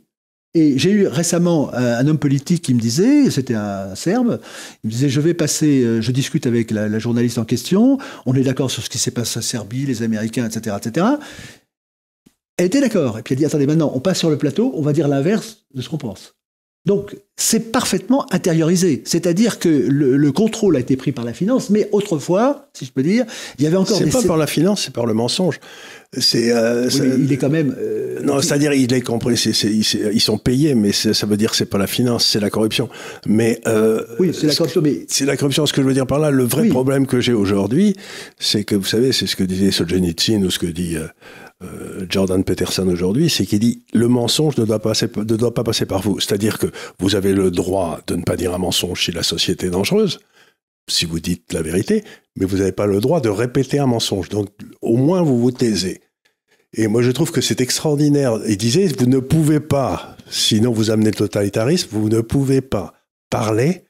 Et j'ai eu récemment un, homme politique qui me disait, c'était un Serbe, il me disait je vais passer, euh, je discute avec la, journaliste en question, on est d'accord sur ce qui s'est passé en Serbie, les Américains, etc., etc. Elle était d'accord. Et puis elle dit attendez maintenant, on passe sur le plateau, on va dire l'inverse de ce qu'on pense. Donc, c'est parfaitement intériorisé. C'est-à-dire que le, contrôle a été pris par la finance, mais autrefois, si je peux dire, il y avait encore. C'est pas par la finance, c'est par le mensonge. C'est. Euh, il est quand même. Euh, non, c'est-à-dire il est compris. ils sont payés, mais ça veut dire que c'est pas la finance, c'est la corruption. Mais euh, oui, c'est la corruption. Mais c'est la corruption. Ce que je veux dire par là, le vrai problème que j'ai aujourd'hui, c'est que vous savez, c'est ce que disait Solzhenitsyn ou ce que dit Jordan Peterson aujourd'hui, c'est qu'il dit le mensonge ne doit, passer, ne doit pas passer par vous. C'est-à-dire que vous avez le droit de ne pas dire un mensonge si la société est dangereuse, si vous dites la vérité, mais vous n'avez pas le droit de répéter un mensonge. Donc au moins vous vous taisez. Et moi je trouve que c'est extraordinaire. Il disait, vous ne pouvez pas, sinon vous amenez le totalitarisme, vous ne pouvez pas parler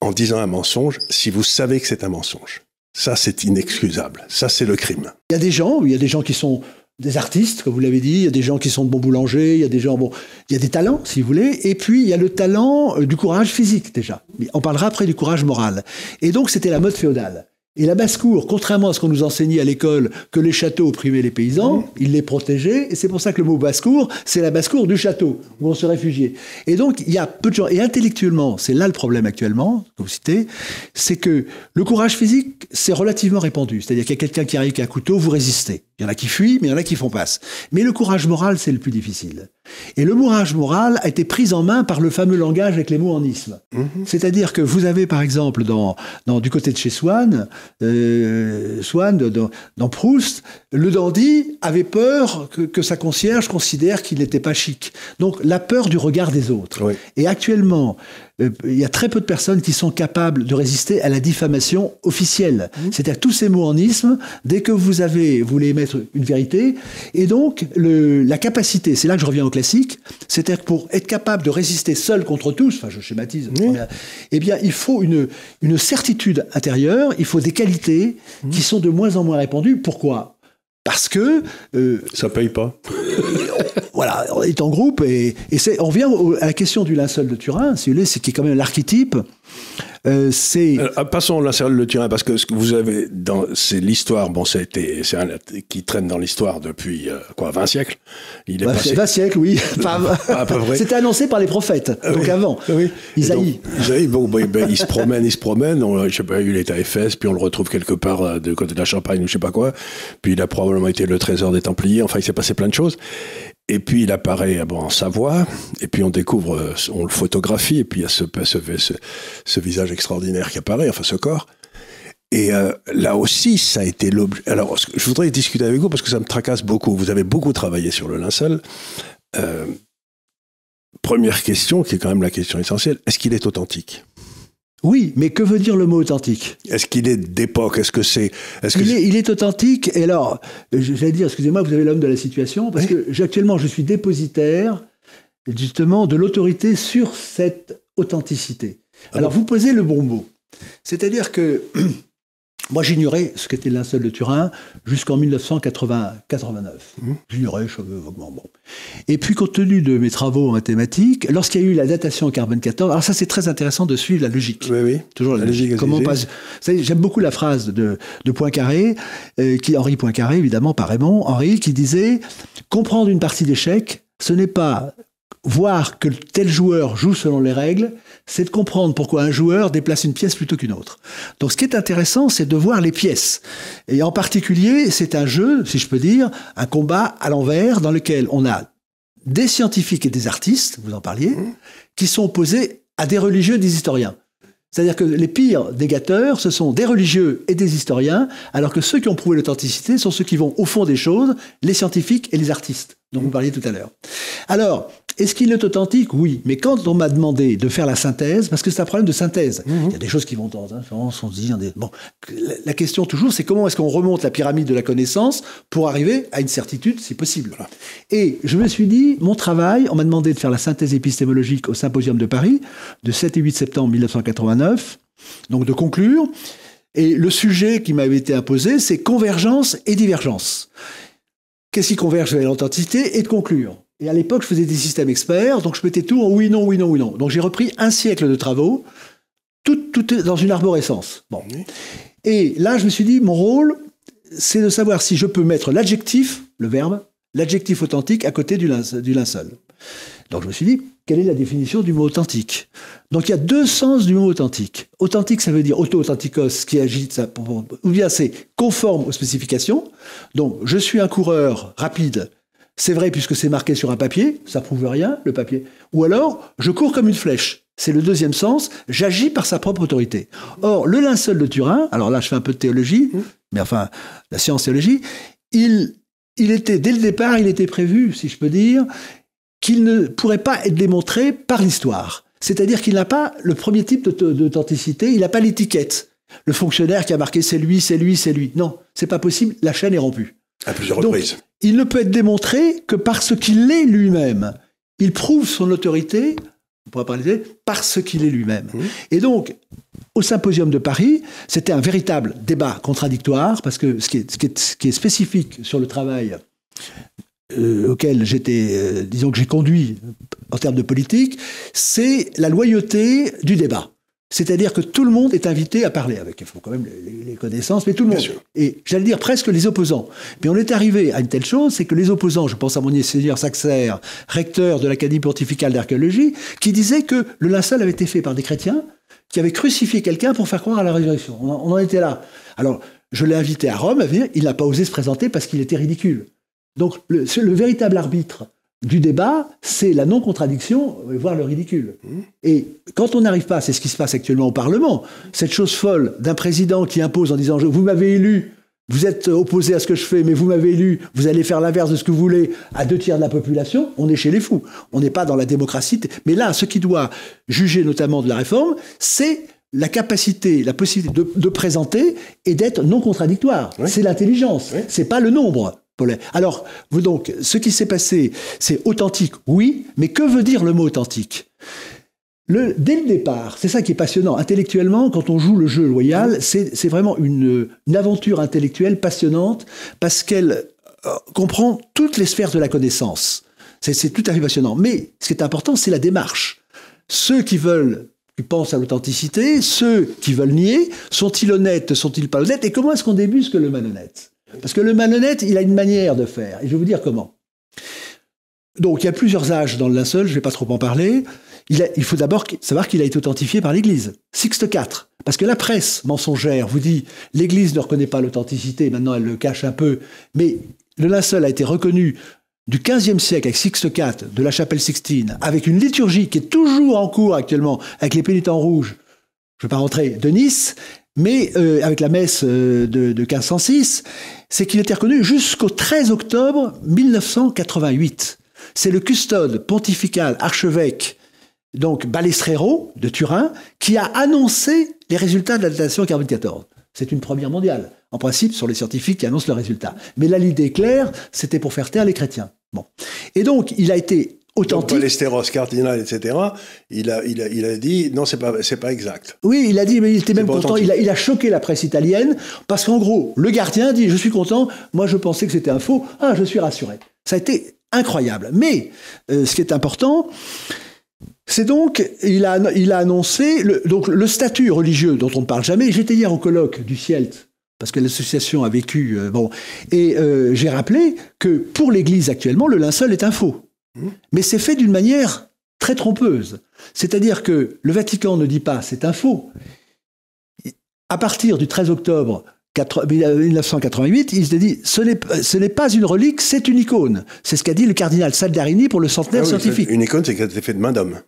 en disant un mensonge si vous savez que c'est un mensonge. Ça, c'est inexcusable. Ça, c'est le crime. Il y a des gens, il y a des gens qui sont des artistes, comme vous l'avez dit, il y a des gens qui sont de bons boulangers, il y a des gens, bon, il y a des talents, si vous voulez, et puis il y a le talent euh, du courage physique, déjà. On parlera après du courage moral. Et donc, c'était la mode féodale. Et la basse-cour, contrairement à ce qu'on nous enseignait à l'école, que les châteaux opprimaient les paysans, ils les protégeaient, et c'est pour ça que le mot basse-cour, c'est la basse-cour du château, où on se réfugiait. Et donc, il y a peu de gens, et intellectuellement, c'est là le problème actuellement, que vous citez, c'est que le courage physique, c'est relativement répandu. C'est-à-dire qu'il y a quelqu'un qui arrive avec un couteau, vous résistez. Il y en a qui fuient, mais il y en a qui font passe. Mais le courage moral, c'est le plus difficile. Et le courage moral a été pris en main par le fameux langage avec les mots en isme. Mhm. C'est-à-dire que vous avez, par exemple, dans, dans, du côté de chez Swann, euh, Swann, dans, dans, Proust, le dandy avait peur que, que sa concierge considère qu'il n'était pas chic. Donc la peur du regard des autres. Et actuellement, il y a très peu de personnes qui sont capables de résister à la diffamation officielle. Mmh. C'est-à-dire tous ces mots en isme, dès que vous avez, vous voulez émettre une vérité, et donc le, la capacité, c'est là que je reviens au classique, c'est-à-dire que pour être capable de résister seul contre tous, enfin je schématise, eh bien il faut une, une certitude intérieure, il faut des qualités mmh. qui sont de moins en moins répandues. Pourquoi? Parce que euh, ça paye pas. voilà, on est en groupe et, et on vient à la question du linceul de Turin, si vous voulez, c'est qui est quand même l'archétype euh, c'est. Euh, ah, passons la salle le Turin parce que ce que vous avez dans c'est l'histoire. Bon, c'est un qui traîne dans l'histoire depuis euh, quoi 20 siècles. Il est 20, siècles, oui. C'était annoncé par les prophètes. Ah donc avant. Ah oui. Isaïe. Isaïe. Bon, ben, il se promène, il se promène. On, je sais pas, il est à Éphèse, puis on le retrouve quelque part de côté de la Champagne ou je sais pas quoi. Puis il a probablement été le trésor des Templiers. Enfin, il s'est passé plein de choses. Et puis il apparaît ah bon, en Savoie, et puis on découvre, on le photographie, et puis il y a ce, visage extraordinaire qui apparaît, enfin ce corps. Et euh, là aussi, ça a été l'objet. Alors, je voudrais discuter avec vous parce que ça me tracasse beaucoup. Vous avez beaucoup travaillé sur le linceul. Euh, première question, qui est quand même la question essentielle est-ce qu'il est authentique? Oui, mais que veut dire le mot authentique? Est-ce qu'il est d'époque? Est-ce que c'est est il, est, il, est, authentique. Et alors, j'allais dire, excusez-moi, vous avez l'homme de la situation, parce que actuellement, je suis dépositaire justement de l'autorité sur cette authenticité. Ah alors, vous posez le bon mot. C'est-à-dire que Moi, j'ignorais ce qu'était le linceul de Turin jusqu'en 1989. Mmh. J'ignorais, je vaguement. Bon. Et puis, compte tenu de mes travaux en mathématiques, lorsqu'il y a eu la datation en carbone 14, alors ça, c'est très intéressant de suivre la logique. Oui, oui. Toujours la, logique. Comment passe J'aime beaucoup la phrase de, de Poincaré, euh, qui Henri Poincaré, évidemment, par Raymond Henri, qui disait comprendre une partie d'échecs, ce n'est pas voir que tel joueur joue selon les règles, c'est de comprendre pourquoi un joueur déplace une pièce plutôt qu'une autre. Donc ce qui est intéressant, c'est de voir les pièces. Et en particulier, c'est un jeu, si je peux dire, un combat à l'envers dans lequel on a des scientifiques et des artistes, vous en parliez, mmh. qui sont opposés à des religieux et des historiens. C'est-à-dire que les pires des gâteurs, ce sont des religieux et des historiens, alors que ceux qui ont prouvé l'authenticité sont ceux qui vont au fond des choses, les scientifiques et les artistes, dont vous parliez tout à l'heure. Alors, est-ce qu'il est authentique? Oui. Mais quand on m'a demandé de faire la synthèse, parce que c'est un problème de synthèse, mhm. il y a des choses qui vont dans on se dit, bon, la question toujours, c'est comment est-ce qu'on remonte la pyramide de la connaissance pour arriver à une certitude, si possible. Et je me suis dit, mon travail, on m'a demandé de faire la synthèse épistémologique au Symposium de Paris, de 7 et 8 septembre 1989, donc de conclure. Et le sujet qui m'avait été imposé, c'est convergence et divergence. Qu'est-ce qui converge vers l'authenticité? Et de conclure et à l'époque, je faisais des systèmes experts, donc je mettais tout en oui, non, oui, non, oui, non. Donc j'ai repris un siècle de travaux, tout, tout dans une arborescence. Bon. Et là, je me suis dit, mon rôle, c'est de savoir si je peux mettre l'adjectif, le verbe, l'adjectif authentique à côté du, linceul. Donc je me suis dit, quelle est la définition du mot authentique? Donc il y a deux sens du mot authentique. Authentique, ça veut dire auto-authenticos, qui agite ça, ou bien c'est conforme aux spécifications. Donc je suis un coureur rapide c'est vrai puisque c'est marqué sur un papier, ça prouve rien, le papier. Ou alors, je cours comme une flèche. C'est le deuxième sens, j'agis par sa propre autorité. Or, le linceul de Turin, alors là je fais un peu de théologie, mmh. mais enfin, la science-théologie, il, il était, dès le départ, il était prévu, si je peux dire, qu'il ne pourrait pas être démontré par l'histoire. C'est-à-dire qu'il n'a pas le premier type d'authenticité, il n'a pas l'étiquette. Le fonctionnaire qui a marqué c'est lui, c'est lui, c'est lui. Non, c'est pas possible, la chaîne est rompue. À plusieurs reprises il ne peut être démontré que parce qu'il est lui-même. Il prouve son autorité, on pourrait parler parce qu'il est lui-même. Mmh. Et donc, au symposium de Paris, c'était un véritable débat contradictoire, parce que ce qui est, spécifique sur le travail euh, auquel j'étais, euh, disons que j'ai conduit en termes de politique, c'est la loyauté du débat. C'est-à-dire que tout le monde est invité à parler avec. Il faut quand même les, connaissances, mais tout le monde. Et j'allais dire presque les opposants. Mais on est arrivé à une telle chose, c'est que les opposants, je pense à mon seigneur Saxer, recteur de l'Académie pontificale d'archéologie, qui disait que le linceul avait été fait par des chrétiens qui avaient crucifié quelqu'un pour faire croire à la résurrection. On en, était là. Alors, je l'ai invité à Rome à venir, il n'a pas osé se présenter parce qu'il était ridicule. Donc, le, le véritable arbitre du débat, c'est la non-contradiction, voire le ridicule. Mmh. Et quand on n'arrive pas, c'est ce qui se passe actuellement au Parlement, cette chose folle d'un président qui impose en disant Vous m'avez élu, vous êtes opposé à ce que je fais, mais vous m'avez élu, vous allez faire l'inverse de ce que vous voulez à deux tiers de la population, on est chez les fous. On n'est pas dans la démocratie. Mais là, ce qui doit juger notamment de la réforme, c'est la capacité, la possibilité de, présenter et d'être non contradictoire. C'est l'intelligence, c'est pas le nombre. Alors, vous donc, ce qui s'est passé, c'est authentique, oui, mais que veut dire le mot authentique? Le, dès le départ, c'est ça qui est passionnant. Intellectuellement, quand on joue le jeu loyal, c'est vraiment une, aventure intellectuelle passionnante parce qu'elle euh, comprend toutes les sphères de la connaissance. C'est tout à fait passionnant. Mais ce qui est important, c'est la démarche. Ceux qui veulent, qui pensent à l'authenticité, ceux qui veulent nier, sont-ils honnêtes, sont-ils pas honnêtes Et comment est-ce qu'on débusque le malhonnête? Parce que le malhonnête, il a une manière de faire. Et je vais vous dire comment. Donc, il y a plusieurs âges dans le linceul, je ne vais pas trop en parler. Il, faut d'abord savoir qu'il a été authentifié par l'Église. Sixte IV. Parce que la presse mensongère vous dit l'Église ne reconnaît pas l'authenticité, maintenant elle le cache un peu, mais le linceul a été reconnu du XVe siècle avec Sixte IV de la chapelle Sixtine, avec une liturgie qui est toujours en cours actuellement avec les pénitents rouges, je ne vais pas rentrer, de Nice, mais euh, avec la messe euh, de, de 1506, c'est qu'il était reconnu jusqu'au 13 octobre 1988. C'est le custode pontifical archevêque donc Balestrero de Turin, qui a annoncé les résultats de la datation carbone 14. C'est une première mondiale. En principe, sur les scientifiques qui annoncent le résultat. Mais là, l'idée claire, c'était pour faire taire les chrétiens. Bon. Et donc, il a été authentique. Cardinal, etc., il a, il a, il a dit non, c'est pas, c'est pas exact. Oui, il a dit, mais il était même content. Il a, il a, choqué la presse italienne parce qu'en gros, le gardien dit Je suis content, moi je pensais que c'était un faux, ah, je suis rassuré. Ça a été incroyable. Mais euh, ce qui est important, c'est donc, il a, il a annoncé le, donc, le statut religieux dont on ne parle jamais. J'étais hier au colloque du CIELT, parce que l'association a vécu. Euh, bon, et euh, j'ai rappelé que pour l'Église actuellement, le linceul est un faux. Mmh. Mais c'est fait d'une manière très trompeuse. C'est-à-dire que le Vatican ne dit pas c'est un faux. À partir du 13 octobre 1988, il se dit ce n'est pas une relique, c'est une icône. C'est ce qu'a dit le cardinal Saldarini pour le centenaire ah oui, scientifique. Une icône, c'est qu'elle été fait de main d'homme.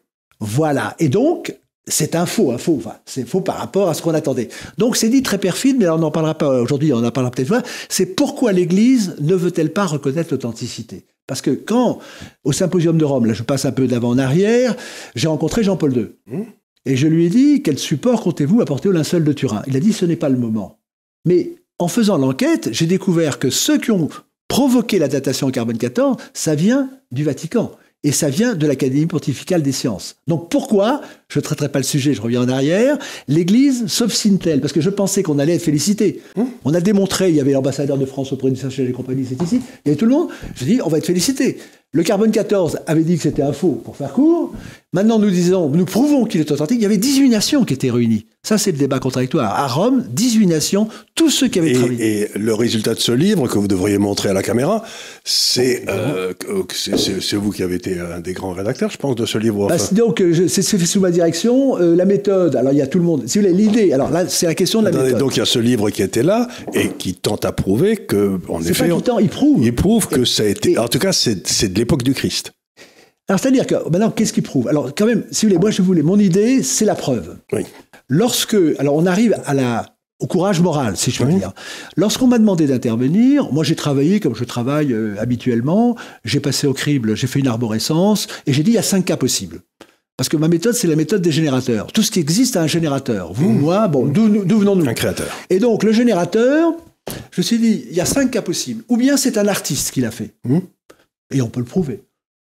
Voilà. Et donc, c'est un faux, un faux. Enfin, c'est faux par rapport à ce qu'on attendait. Donc, c'est dit très perfide, mais on n'en parlera pas aujourd'hui, on en parlera peut-être pas. C'est pourquoi l'Église ne veut-elle pas reconnaître l'authenticité? Parce que quand, au symposium de Rome, là je passe un peu d'avant en arrière, j'ai rencontré Jean-Paul II. Mmh. Et je lui ai dit, quel support comptez-vous apporter au linceul de Turin? Il a dit, ce n'est pas le moment. Mais en faisant l'enquête, j'ai découvert que ceux qui ont provoqué la datation en carbone 14, ça vient du Vatican et ça vient de l'Académie pontificale des sciences. Donc pourquoi, je ne traiterai pas le sujet, je reviens en arrière, l'Église s'obstine-t-elle? Parce que je pensais qu'on allait être félicité. Hum on a démontré, il y avait l'ambassadeur de France auprès du Saint-Chef des compagnies, c'est ici, il y avait tout le monde. Je dis, on va être félicité. Le carbone 14 avait dit que c'était un faux, pour faire court. Maintenant, nous disons, nous prouvons qu'il est authentique. Il y avait 18 nations qui étaient réunies. Ça, c'est le débat contradictoire. À Rome, 18 nations, tous ceux qui avaient et, travaillé. Et le résultat de ce livre, que vous devriez montrer à la caméra, c'est euh, vous qui avez été un des grands rédacteurs, je pense, de ce livre. Bah, donc, c'est fait sous ma direction. Euh, la méthode, alors il y a tout le monde. Si vous voulez, l'idée, alors là, c'est la question de la Attendez, méthode. Donc, il y a ce livre qui était là et qui tente à prouver que, en effet. Pas tente, il prouve. Il prouve que ça a été. Et, en tout cas, c'est de l'époque du Christ. Alors, c'est-à-dire que maintenant, qu'est-ce qui prouve? Alors, quand même, si vous voulez, moi, je voulais, mon idée, c'est la preuve. Oui. Lorsque, alors, on arrive à la, au courage moral, si je peux oui. dire. Lorsqu'on m'a demandé d'intervenir, moi, j'ai travaillé comme je travaille euh, habituellement. J'ai passé au crible, j'ai fait une arborescence, et j'ai dit, il y a cinq cas possibles. Parce que ma méthode, c'est la méthode des générateurs. Tout ce qui existe a un générateur. Vous, mmh. moi, bon, d'où venons-nous Un créateur. Et donc, le générateur, je me suis dit, il y a cinq cas possibles. Ou bien c'est un artiste qui l'a fait, mmh. et on peut le prouver.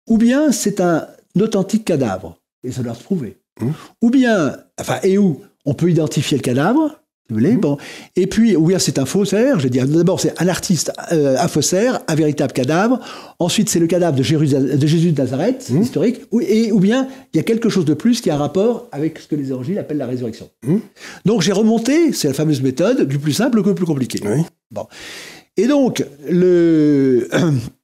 Ou bien c'est un authentique cadavre, et ça doit se prouver. Mmh. Ou bien, enfin, et où on peut identifier le cadavre, si vous voulez, mmh. bon. Et puis, ou bien c'est un faussaire, je dis d'abord c'est un artiste, euh, un faussaire, un véritable cadavre. Ensuite, c'est le cadavre de, Jésus de Nazareth, mmh. historique. Ou, et, ou bien, il y a quelque chose de plus qui a un rapport avec ce que les évangiles appellent la résurrection. Donc, j'ai remonté, c'est la fameuse méthode, du plus simple au plus compliqué. Oui. Bon. Et donc, le.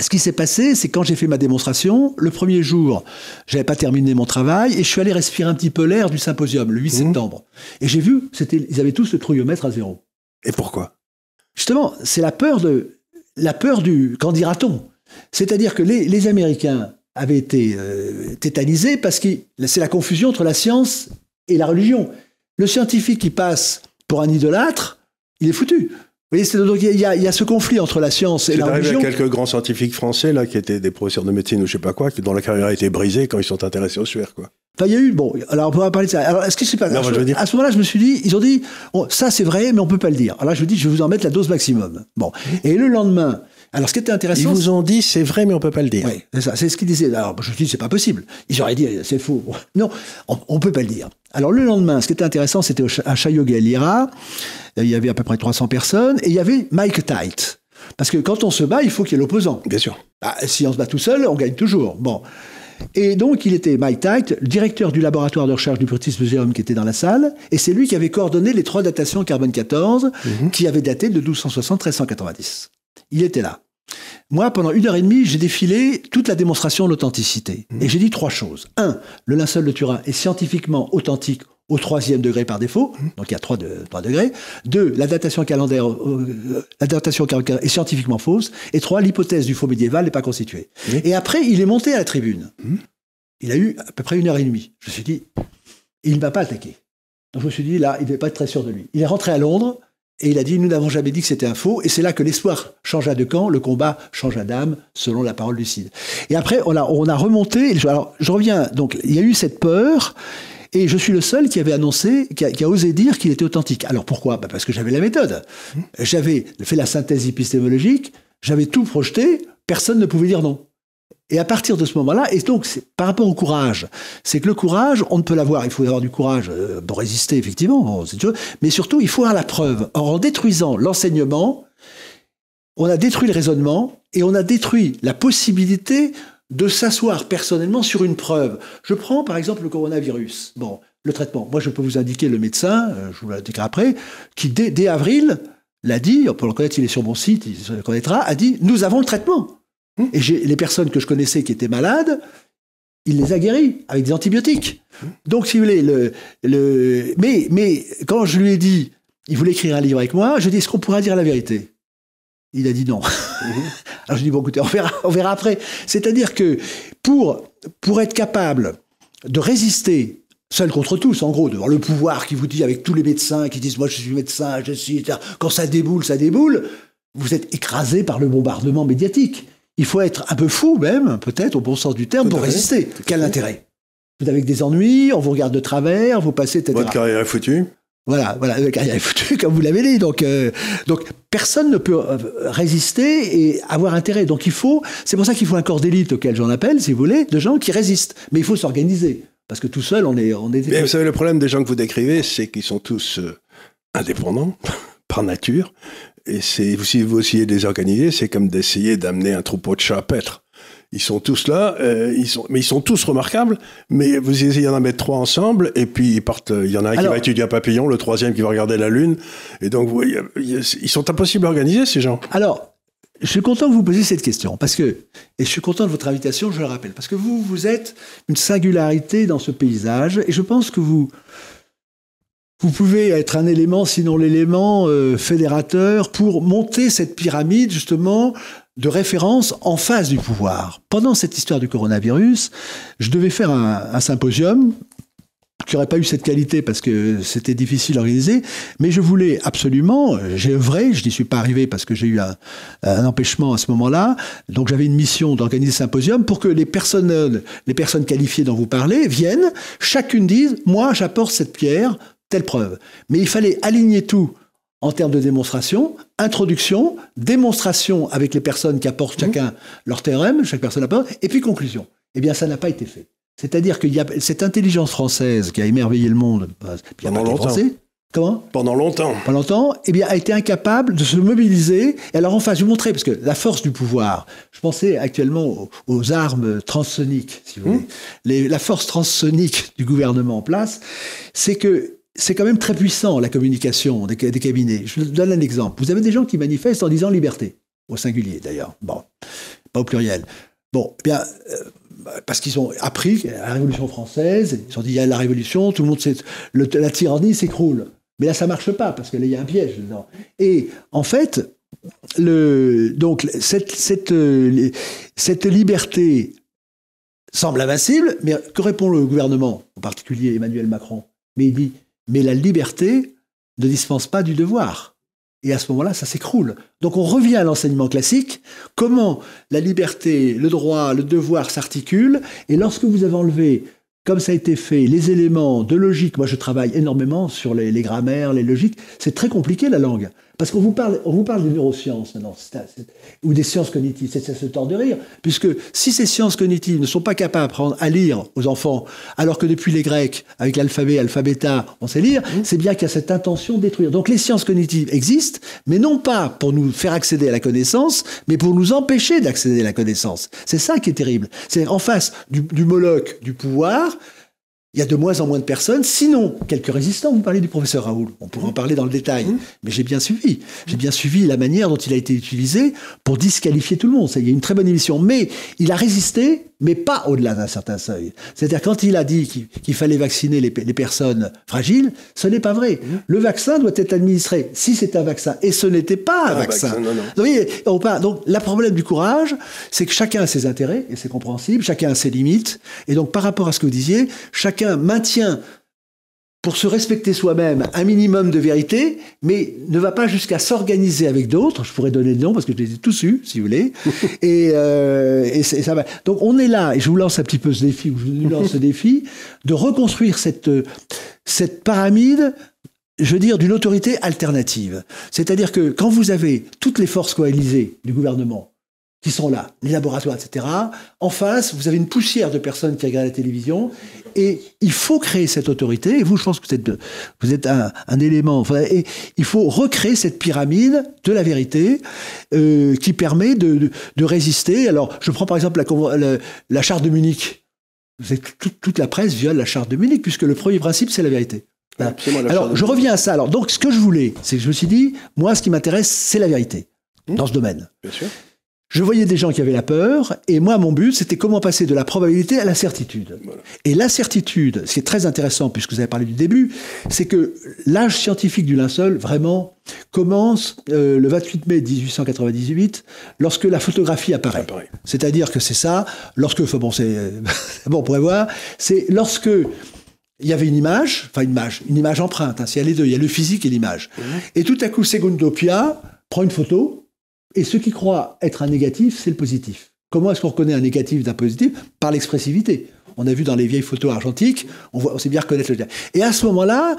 Ce qui s'est passé, c'est quand j'ai fait ma démonstration, le premier jour, j'avais pas terminé mon travail et je suis allé respirer un petit peu l'air du symposium le 8 mmh. septembre. Et j'ai vu, c'était, ils avaient tous le trouillomètre à zéro. Et pourquoi? Justement, c'est la peur de, la peur du, qu'en dira-t-on? C'est-à-dire que les, les, Américains avaient été euh, tétanisés parce que c'est la confusion entre la science et la religion. Le scientifique qui passe pour un idolâtre, il est foutu. Donc il y, a, il y, a ce conflit entre la science et la religion. Il y a quelques grands scientifiques français là qui étaient des professeurs de médecine ou je sais pas quoi, qui, dont la carrière a été brisée quand ils sont intéressés au suaire quoi. Enfin, il y a eu bon. Alors on pourra parler de ça. Alors est-ce que c'est pas non, je, À ce moment-là, je me suis dit, ils ont dit, oh, ça c'est vrai, mais on peut pas le dire. Alors là, je me dis, je vais vous en mettre la dose maximum. Bon. Et le lendemain, alors, ce qui était intéressant. Ils vous ont dit, c'est vrai, mais on peut pas le dire. Oui, c'est ça. C'est ce qu'ils disaient. Alors, je me dis, c'est pas possible. Ils auraient dit, c'est faux. Non, on, on peut pas le dire. Alors, le lendemain, ce qui était intéressant, c'était à Chaillot Galliera. Il y avait à peu près 300 personnes. Et il y avait Mike Tite. Parce que quand on se bat, il faut qu'il y ait l'opposant. Bien sûr. Bah, si on se bat tout seul, on gagne toujours. Bon. Et donc, il était Mike Tight, le directeur du laboratoire de recherche du British Museum qui était dans la salle, et c'est lui qui avait coordonné les trois datations carbone 14 Mhm. qui avaient daté de 1260-1390. Il était là. Moi, pendant une heure et demie, j'ai défilé toute la démonstration de l'authenticité. Et j'ai dit trois choses. Un, le linceul de Turin est scientifiquement authentique au troisième degré par défaut, donc il y a trois, de, trois degrés. Deux, la datation calendaire, euh, la datation calendaire est scientifiquement fausse. Et trois, l'hypothèse du faux médiéval n'est pas constituée. Et après, il est monté à la tribune. Il a eu à peu près une heure et demie. Je me suis dit, il ne m'a pas attaqué. Donc je me suis dit, là, il ne devait pas être très sûr de lui. Il est rentré à Londres et il a dit, nous n'avons jamais dit que c'était un faux. Et c'est là que l'espoir changea de camp, le combat changea d'âme, selon la parole du Cid. Et après, on a, on a remonté. Alors, je reviens. Donc, il y a eu cette peur. Et je suis le seul qui avait annoncé, qui a, qui a osé dire qu'il était authentique. Alors pourquoi? Bah Parce que j'avais la méthode. J'avais fait la synthèse épistémologique, j'avais tout projeté, personne ne pouvait dire non. Et à partir de ce moment-là, et donc par rapport au courage, c'est que le courage, on ne peut l'avoir, il faut avoir du courage euh, pour résister, effectivement, mais surtout, il faut avoir la preuve. Or, en détruisant l'enseignement, on a détruit le raisonnement et on a détruit la possibilité de s'asseoir personnellement sur une preuve. Je prends par exemple le coronavirus. Bon, le traitement. Moi, je peux vous indiquer le médecin, euh, je vous l'indiquerai après, qui dès, dès avril l'a dit, on peut le connaître, il est sur mon site, il se le connaîtra, a dit nous avons le traitement. Et j'ai les personnes que je connaissais qui étaient malades, il les a guéris avec des antibiotiques. Donc, si vous voulez, le, le... Mais, mais quand je lui ai dit, il voulait écrire un livre avec moi, je lui ai dit, est-ce qu'on pourra dire la vérité? Il a dit non. Alors je dis, bon, écoutez, on verra, on verra après. C'est-à-dire que pour, pour être capable de résister seul contre tous, en gros, devant le pouvoir qui vous dit, avec tous les médecins qui disent, moi je suis médecin, je suis... Quand ça déboule, ça déboule, vous êtes écrasé par le bombardement médiatique. Il faut être un peu fou même, peut-être, au bon sens du terme, Tout pour résister. Tout Quel intérêt? Vous avez des ennuis, on vous regarde de travers, vous passez, etc. Votre carrière est foutue. Voilà, voilà, carrière est foutu, comme vous l'avez dit. Donc, euh, donc, personne ne peut euh, résister et avoir intérêt. Donc, il faut, c'est pour ça qu'il faut un corps d'élite auquel j'en appelle, si vous voulez, de gens qui résistent. Mais il faut s'organiser. Parce que tout seul, on est, on est. Mais vous savez, le problème des gens que vous décrivez, c'est qu'ils sont tous euh, indépendants, par nature. Et si vous essayez de les organiser, c'est comme d'essayer d'amener un troupeau de chats à paître. Ils sont tous là, euh, ils sont, mais ils sont tous remarquables. Mais vous essayez d'en mettre trois ensemble, et puis ils partent. Il y en a un qui va étudier un papillon, le troisième qui va regarder la lune. Et donc, vous ils sont impossibles à organiser, ces gens. Alors, je suis content que vous posiez cette question, parce que, et je suis content de votre invitation, je le rappelle, parce que vous, vous êtes une singularité dans ce paysage, et je pense que vous, vous pouvez être un élément, sinon l'élément euh, fédérateur, pour monter cette pyramide, justement, de référence en face du pouvoir. Pendant cette histoire du coronavirus, je devais faire un, un symposium qui n'aurait pas eu cette qualité parce que c'était difficile à organiser, mais je voulais absolument, euh, j'ai œuvré, je n'y suis pas arrivé parce que j'ai eu un, un empêchement à ce moment-là, donc j'avais une mission d'organiser ce symposium pour que les personnes, les personnes qualifiées dont vous parlez viennent, chacune dise, moi j'apporte cette pierre, telle preuve. Mais il fallait aligner tout en termes de démonstration, introduction, démonstration avec les personnes qui apportent chacun leur théorème, chaque personne apporte, et puis conclusion. Eh bien, ça n'a pas été fait. C'est-à-dire qu'il y a cette intelligence française qui a émerveillé le monde, bah, il y a pas longtemps. Français. Comment? Pendant longtemps. Pendant longtemps, eh bien, a été incapable de se mobiliser. Et alors, en face, je vous montrer, parce que la force du pouvoir, je pensais actuellement aux, aux armes transsoniques, si vous voulez. Les- la force transsonique du gouvernement en place, c'est que c'est quand même très puissant, la communication des, ca- des cabinets. Je vous donne un exemple. Vous avez des gens qui manifestent en disant liberté, au singulier d'ailleurs. Bon, pas au pluriel. Bon, eh bien, euh, parce qu'ils ont appris la Révolution française, ils se sont dit, il y a la Révolution, tout le monde la tyrannie s'écroule. Mais là, ça marche pas, parce qu'il y a un piège dedans. Et en fait, donc, cette, euh, cette liberté semble invincible, mais que répond le gouvernement, en particulier Emmanuel Macron? Mais il dit, mais la liberté ne dispense pas du devoir. Et à ce moment-là, ça s'écroule. Donc on revient à l'enseignement classique, comment la liberté, le droit, le devoir s'articulent, et lorsque vous avez enlevé, comme ça a été fait, les éléments de logique, moi je travaille énormément sur les, les grammaires, les logiques, c'est très compliqué la langue, Parce qu'on vous parle, on vous parle des neurosciences maintenant, ou des sciences cognitives. C'est ce tort de rire, puisque si ces sciences cognitives ne sont pas capables d'apprendre à lire aux enfants, alors que depuis les Grecs, avec l'alphabet, alphabéta, on sait lire, mmh. c'est bien qu'il y a cette intention de détruire. Donc les sciences cognitives existent, mais non pas pour nous faire accéder à la connaissance, mais pour nous empêcher d'accéder à la connaissance. C'est ça qui est terrible. C'est en face du, du Moloch du pouvoir, il y a de moins en moins de personnes, sinon quelques résistants. Vous parlez du professeur Raoul, on pourrait en parler dans le détail, mmh. mais j'ai bien suivi. J'ai bien suivi la manière dont il a été utilisé pour disqualifier tout le monde. Il y a une très bonne émission. Mais il a résisté mais pas au-delà d'un certain seuil. C'est-à-dire quand il a dit qu'il fallait vacciner les, personnes fragiles, ce n'est pas vrai. Mmh. Le vaccin doit être administré si c'est un vaccin, et ce n'était pas un, vaccin. Donc, donc la problème du courage, c'est que chacun a ses intérêts, et c'est compréhensible, chacun a ses limites, et donc par rapport à ce que vous disiez, chacun maintient pour se respecter soi-même un minimum de vérité, mais ne va pas jusqu'à s'organiser avec d'autres. Je pourrais donner le nom parce que je les ai tous eus, si vous voulez. et, euh, et, ça va. Donc on est là, et je vous lance un petit peu ce défi, ou je vous lance ce défi, de reconstruire cette, cette pyramide je veux dire, d'une autorité alternative. C'est-à-dire que quand vous avez toutes les forces coalisées du gouvernement, qui sont là, les laboratoires, etc. En face, vous avez une poussière de personnes qui regardent la télévision, et il faut créer cette autorité. Et vous, je pense que vous êtes, vous êtes un, élément. et il faut recréer cette pyramide de la vérité euh, qui permet de, de, résister. Alors, je prends par exemple la, la, charte de Munich. Toute, toute, la presse viole la charte de Munich, puisque le premier principe, c'est la vérité. Alors, je reviens à ça. Alors, donc, ce que je voulais, c'est que je me suis dit, moi, ce qui m'intéresse, c'est la vérité mmh. dans ce domaine. Bien sûr. Je voyais des gens qui avaient la peur, et moi, mon but, c'était comment passer de la probabilité à la certitude. Et la certitude, ce qui est très intéressant, puisque vous avez parlé du début, c'est que l'âge scientifique du linceul, vraiment, commence euh, le 28 mai 1898, lorsque la photographie apparaît. C'est-à-dire que c'est ça, lorsque, enfin bon, c'est, bon, on pourrait voir, c'est lorsque il y avait une image, enfin une image, une image empreinte, hein, il y a les deux, il y a le physique et l'image. Et tout à coup, Segundo Pia prend une photo, et ce qui croit être un négatif, c'est le positif. Comment est-ce qu'on reconnaît un négatif d'un positif? Par l'expressivité. On a vu dans les vieilles photos argentiques, on, voit, on sait bien reconnaître le Et à ce moment-là,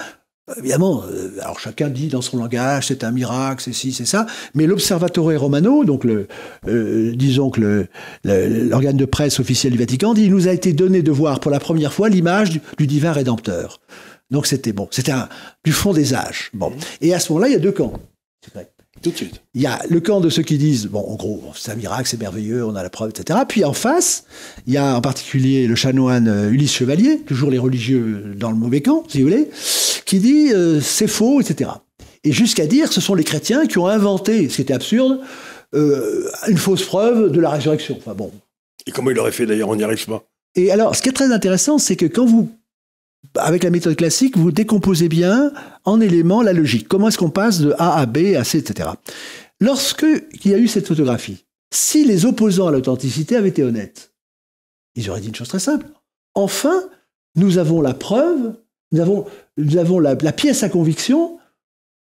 évidemment, euh, alors chacun dit dans son langage, c'est un miracle, c'est ci, c'est ça, mais l'Observatore Romano, donc le, euh, disons que l'organe de presse officiel du Vatican, dit il nous a été donné de voir pour la première fois l'image du, du, divin rédempteur. Donc c'était bon, c'était du fond des âges. Bon, et à ce moment-là, il y a deux camps. Tout de suite. Il y a le camp de ceux qui disent, bon, en gros, c'est un miracle, c'est merveilleux, on a la preuve, etc. Puis en face, il y a en particulier le chanoine euh, Ulysse Chevalier, toujours les religieux dans le mauvais camp, si vous voulez, qui dit euh, c'est faux, etc. Et jusqu'à dire ce sont les chrétiens qui ont inventé, ce qui était absurde, euh, une fausse preuve de la résurrection. Enfin bon. Et comment il aurait fait d'ailleurs On n'y arrive pas. Et alors, ce qui est très intéressant, c'est que quand vous avec la méthode classique, vous décomposez bien en éléments la logique. Comment est-ce qu'on passe de A à B à C, etc. Lorsque il y a eu cette photographie, si les opposants à l'authenticité avaient été honnêtes, ils auraient dit une chose très simple. Enfin, nous avons la preuve, nous avons, nous avons la, pièce à conviction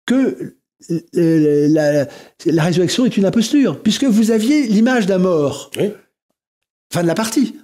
que la, résurrection est une imposture, puisque vous aviez l'image d'un mort. Fin de la partie.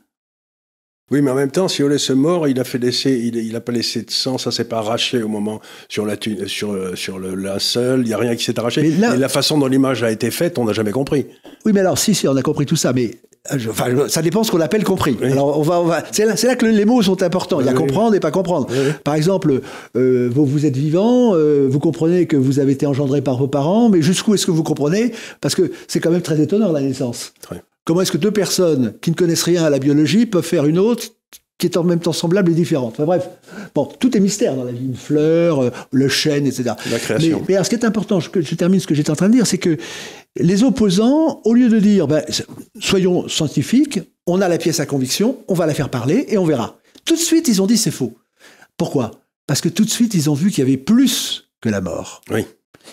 Oui, mais en même temps, si on laisse mort, il a fait laisser, il, n'a pas laissé de sang, ça s'est pas arraché au moment sur la sur sur le linceul, il y a rien qui s'est arraché. Et la façon dont l'image a été faite, on n'a jamais compris. Oui, mais alors si, si, on a compris tout ça, mais euh, enfin, ça dépend ce qu'on appelle compris. Alors, on va, on va, c'est là, là, que les mots sont importants. Il y a comprendre et pas comprendre. Par exemple, euh, vous, vous, êtes vivant, euh, vous comprenez que vous avez été engendré par vos parents, mais jusqu'où est-ce que vous comprenez? Parce que c'est quand même très étonnant la naissance. Comment est-ce que deux personnes qui ne connaissent rien à la biologie peuvent faire une autre qui est en même temps semblable et différente? Enfin bref, bon, tout est mystère dans la vie, une fleur, euh, le chêne, etc. La création. Mais, alors, ce qui est important, je, je termine ce que j'étais en train de dire, c'est que les opposants, au lieu de dire, ben, soyons scientifiques, on a la pièce à conviction, on va la faire parler et on verra. Tout de suite, ils ont dit c'est faux. Pourquoi? Parce que tout de suite, ils ont vu qu'il y avait plus que la mort. Oui.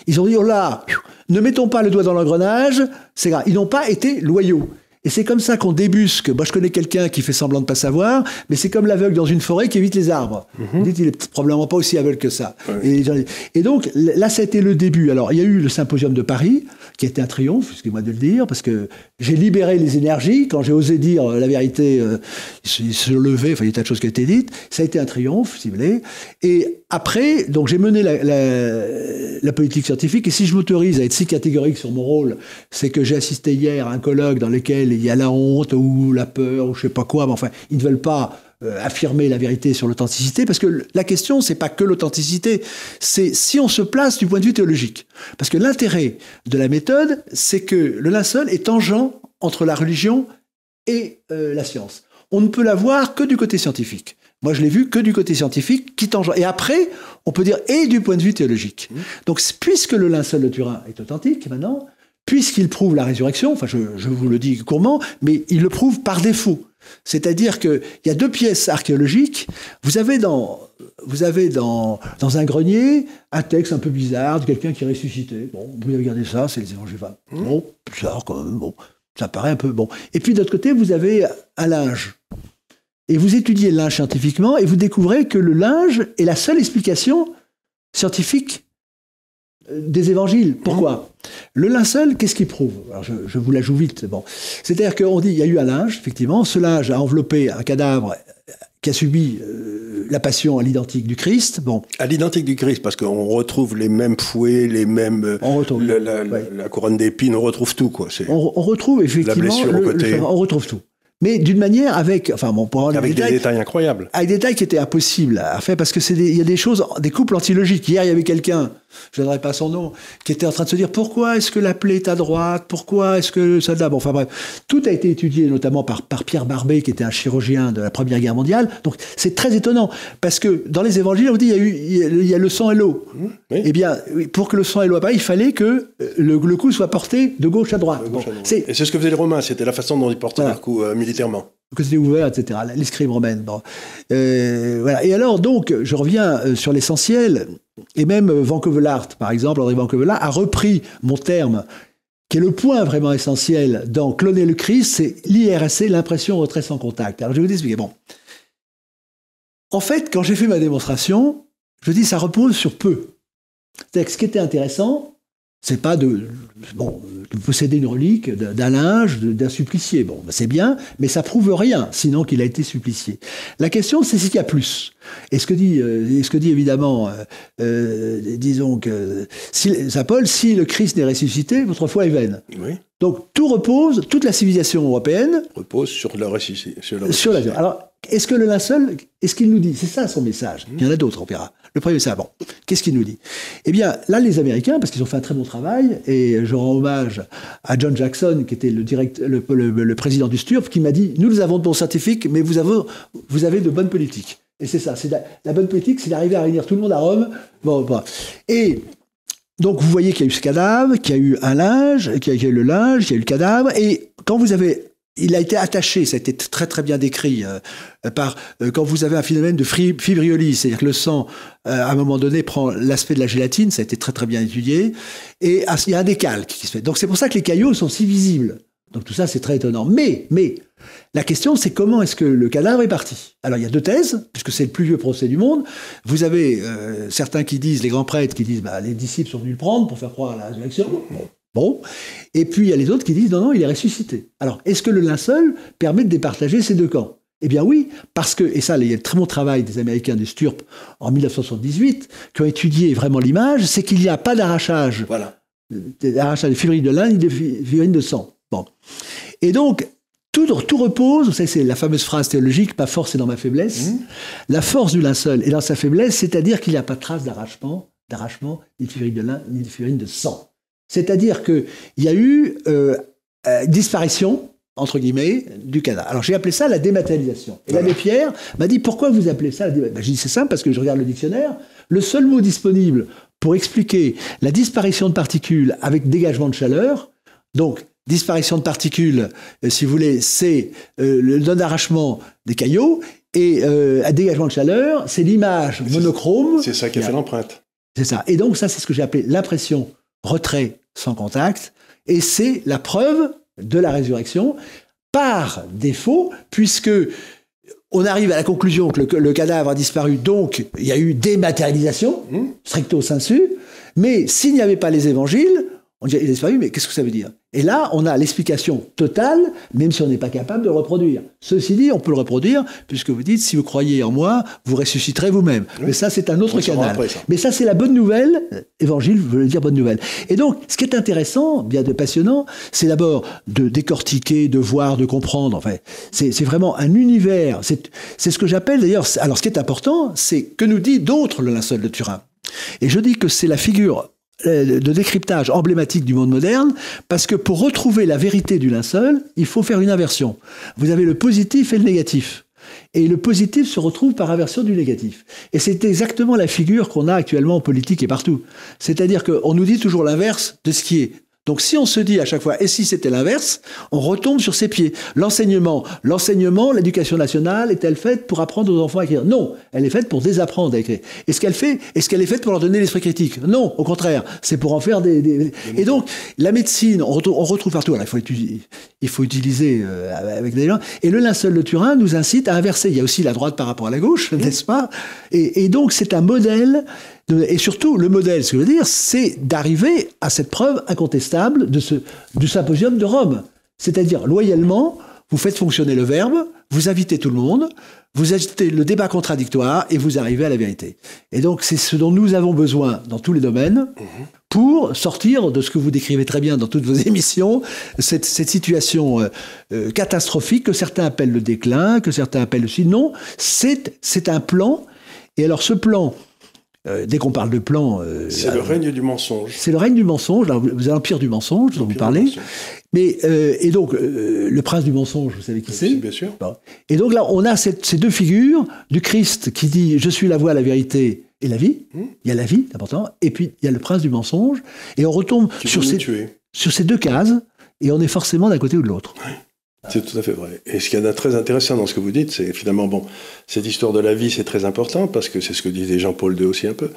Ils ont dit, oh là, ne mettons pas le doigt dans l'engrenage, c'est grave. Ils n'ont pas été loyaux. Et c'est comme ça qu'on débusque. Moi, je connais quelqu'un qui fait semblant de pas savoir, mais c'est comme l'aveugle dans une forêt qui évite les arbres. Mm il est probablement pas aussi aveugle que ça. Et, donc, là, ça a été le début. Alors, il y a eu le symposium de Paris, qui a été un triomphe, excusez-moi de le dire, parce que j'ai libéré les énergies. Quand j'ai osé dire la vérité, euh, il se levait, enfin, il y a tas de choses qui ont été dites. Ça a été un triomphe, si vous voulez. Et après, donc, j'ai mené la, politique scientifique. Et si je m'autorise à être si catégorique sur mon rôle, c'est que j'ai assisté hier à un colloque dans lequel il y a la honte ou la peur ou je sais pas quoi, mais enfin, ils ne veulent pas euh, affirmer la vérité sur l'authenticité, parce que la question, c'est pas que l'authenticité, c'est si on se place du point de vue théologique. Parce que l'intérêt de la méthode, c'est que le linceul est tangent entre la religion et euh, la science. On ne peut la voir que du côté scientifique. Moi, je l'ai vu que du côté scientifique, qui tangent. Et après, on peut dire et du point de vue théologique. Mmh. Donc, puisque le linceul de Turin est authentique, maintenant, puisqu'il prouve la résurrection, enfin, je, je vous le dis courtement, mais il le prouve par défaut. C'est-à-dire qu'il y a deux pièces archéologiques. Vous avez dans, vous avez dans, dans un grenier un texte un peu bizarre de quelqu'un qui est ressuscité. Bon, vous regardez ça, c'est les évangiles. Mmh. Bon, bizarre quand même. Bon, ça paraît un peu bon. Et puis d'autre côté, vous avez un linge. Et vous étudiez le linge scientifiquement et vous découvrez que le linge est la seule explication scientifique des évangiles. Pourquoi? Le linceul, qu'est-ce qu'il prouve? Alors je, vous la joue vite. Bon. C'est-à-dire qu'on dit il y a eu un linge, effectivement. Ce linge a enveloppé un cadavre qui a subi euh, la passion à l'identique du Christ. Bon. À l'identique du Christ, parce qu'on retrouve les mêmes fouets, les mêmes. Euh, on retrouve. La, couronne d'épines, on retrouve tout, quoi. On, on, retrouve effectivement. on retrouve tout mais d'une manière avec, enfin bon, pour avec des détails, incroyables, avec des détails qui étaient impossibles à faire parce que c'est il y a des choses, des couples antilogiques. Hier, il y avait quelqu'un, je ne donnerai pas son nom, qui était en train de se dire pourquoi est-ce que la plaie est à droite, pourquoi est-ce que ça là, bon, enfin bref, tout a été étudié notamment par par Pierre Barbet qui était un chirurgien de la Première Guerre mondiale. Donc c'est très étonnant parce que dans les Évangiles, on dit il y a eu il y a, le sang et l'eau. Mmh, Eh bien, pour que le sang et l'eau apparaissent, il fallait que le, le, coup soit porté de gauche à droite. et c'est ce que faisaient les Romains, c'était la façon dont ils portaient leur coup euh, que c'était ouvert, etc. L'escrime romaine. Euh, voilà. Et alors, donc, je reviens euh, sur l'essentiel. Et même euh, Vancouver par exemple, André Vancouver a repris mon terme, qui est le point vraiment essentiel dans Cloner le Christ, c'est l'IRSC, l'impression retrait sans contact. Alors, je vais vous expliquer. Bon. En fait, quand j'ai fait ma démonstration, je dis ça repose sur peu. Que ce qui était intéressant, c'est pas de, bon, de posséder une relique d'un linge, d'un supplicié. Bon, ben, c'est bien, mais ça prouve rien, sinon qu'il a été supplicié. La question, c'est ce qu'il y a plus. Et ce que dit, euh, ce que dit évidemment, euh, euh, disons que, si, Saint Paul, si le Christ n'est ressuscité, votre foi est vaine. Oui. Donc tout repose, toute la civilisation européenne repose sur la ressuscité. Sur, la, alors, est-ce que le linceul, est-ce qu'il nous dit C'est ça son message. Il y en a d'autres, on verra. Le premier, c'est bon. Qu'est-ce qu'il nous dit? Eh bien, là, les Américains, parce qu'ils ont fait un très bon travail, et je rends hommage à John Jackson, qui était le, direct, le, président du STURP, qui m'a dit Nous, nous avons de bons scientifiques, mais vous avez, de bonnes politiques. Et c'est ça. C'est la, bonne politique, c'est d'arriver à réunir tout le monde à Rome. Bon, bon. Et donc, vous voyez qu'il y a eu ce cadavre, qu'il y a eu un linge, qu'il y a eu le linge, qu'il y a eu le cadavre. Et quand vous avez il a été attaché, ça a été très très bien décrit euh, par euh, quand vous avez un phénomène de fibriolyse, c'est-à-dire que le sang euh, à un moment donné prend l'aspect de la gélatine, ça a été très très bien étudié, et il y a un décalque qui se fait. Donc c'est pour ça que les caillots sont si visibles. Donc tout ça c'est très étonnant. Mais mais la question c'est comment est-ce que le cadavre est parti? Alors il y a deux thèses, puisque c'est le plus vieux procès du monde. Vous avez certains qui disent, les grands prêtres qui disent, bah, les disciples sont venus le prendre pour faire croire à la résurrection. Et puis il y a les autres qui disent non, non, il est ressuscité. Alors, est-ce que le linceul permet de départager ces deux camps? Eh bien oui, parce que, et ça, il y a le très bon travail des Américains du STURP en 1978, qui ont étudié vraiment l'image, c'est qu'il n'y a pas d'arrachage. Voilà. D'arrachage de fibrilles de lin ni de fibrilles de sang. Bon. Et donc, tout, tout, repose, vous savez, c'est la fameuse phrase théologique, ma force est dans ma faiblesse. Mmh. La force du linceul est dans sa faiblesse, c'est-à-dire qu'il n'y a pas de trace d'arrachement, d'arrachement, ni de fibrilles de lin, ni de fibrilles de sang. C'est-à-dire qu'il y a eu euh, euh, disparition, entre guillemets, du cadavre. Alors j'ai appelé ça la dématérialisation. Et l'abbé Pierre m'a dit pourquoi vous appelez ça la dématérialisation ben, J'ai dit c'est simple parce que je regarde le dictionnaire. Le seul mot disponible pour expliquer la disparition de particules avec dégagement de chaleur, donc disparition de particules, euh, si vous voulez, c'est le non-arrachement des caillots, et à dégagement de chaleur, c'est l'image monochrome. C'est ça qui a fait l'empreinte. C'est ça. Et donc ça, c'est ce que j'ai appelé l'impression retrait sans contact, et c'est la preuve de la résurrection par défaut, puisque on arrive à la conclusion que le, cadavre a disparu, donc il y a eu dématérialisation, mmh. stricto sensu, mais s'il n'y avait pas les évangiles, On dit, il a disparu, mais qu'est-ce que ça veut dire? Et là, on a l'explication totale, même si on n'est pas capable de le reproduire. Ceci dit, on peut le reproduire, puisque vous dites, si vous croyez en moi, vous ressusciterez vous-même. Mais ça, c'est un autre canal. Mais ça, c'est la bonne nouvelle. Évangile veut dire bonne nouvelle. Et donc, ce qui est intéressant, bien de passionnant, c'est d'abord de décortiquer, de voir, de comprendre. Enfin, c'est vraiment un univers. C'est ce que j'appelle d'ailleurs. Alors, ce qui est important, c'est que nous dit d'autres le linceul de Turin. Et je dis que c'est la figure de décryptage emblématique du monde moderne, parce que pour retrouver la vérité du linceul, il faut faire une inversion. Vous avez le positif et le négatif. Et le positif se retrouve par inversion du négatif. Et c'est exactement la figure qu'on a actuellement en politique et partout. C'est-à-dire qu'on nous dit toujours l'inverse de ce qui est. Donc si on se dit à chaque fois, et si c'était l'inverse, on retombe sur ses pieds. L'enseignement, l'enseignement, l'éducation nationale est-elle faite pour apprendre aux enfants à écrire? Non, elle est faite pour désapprendre à écrire. Est-ce qu'elle fait Est-ce qu'elle est faite pour leur donner l'esprit critique? Non, au contraire, c'est pour en faire des. Et donc la médecine, on retrouve, partout. Alors, il faut utiliser, il faut utiliser euh, avec des gens. Et le linceul de Turin nous incite à inverser. Il y a aussi la droite par rapport à la gauche, n'est-ce pas? Et, et donc c'est un modèle et surtout, le modèle, ce que je veux dire, c'est d'arriver à cette preuve incontestable de ce, du symposium de Rome. C'est-à-dire, loyalement, vous faites fonctionner le verbe, vous invitez tout le monde, vous agitez le débat contradictoire et vous arrivez à la vérité. Et donc, c'est ce dont nous avons besoin dans tous les domaines pour sortir de ce que vous décrivez très bien dans toutes vos émissions, cette, situation euh, euh, catastrophique que certains appellent le déclin, que certains appellent aussi. Non, c'est un plan. Et alors, ce plan, euh, dès qu'on parle de plan. Euh, c'est le règne du mensonge. C'est le règne du mensonge, l'empire du mensonge dont vous parlez. Mais, euh, et donc, le prince du mensonge, vous savez qui c'est Bien sûr. Et donc là, on a ces deux figures du Christ qui dit Je suis la voie, la vérité et la vie. Hmm. Il y a la vie, c'est important. Et puis, il y a le prince du mensonge. Et on retombe sur ces, sur ces deux cases. Et on est forcément d'un côté ou de l'autre. C'est tout à fait vrai. Et ce qu'il y a de très intéressant dans ce que vous dites, c'est finalement, bon, cette histoire de la vie, c'est très important, parce que c'est ce que disait Jean-Paul II aussi un peu,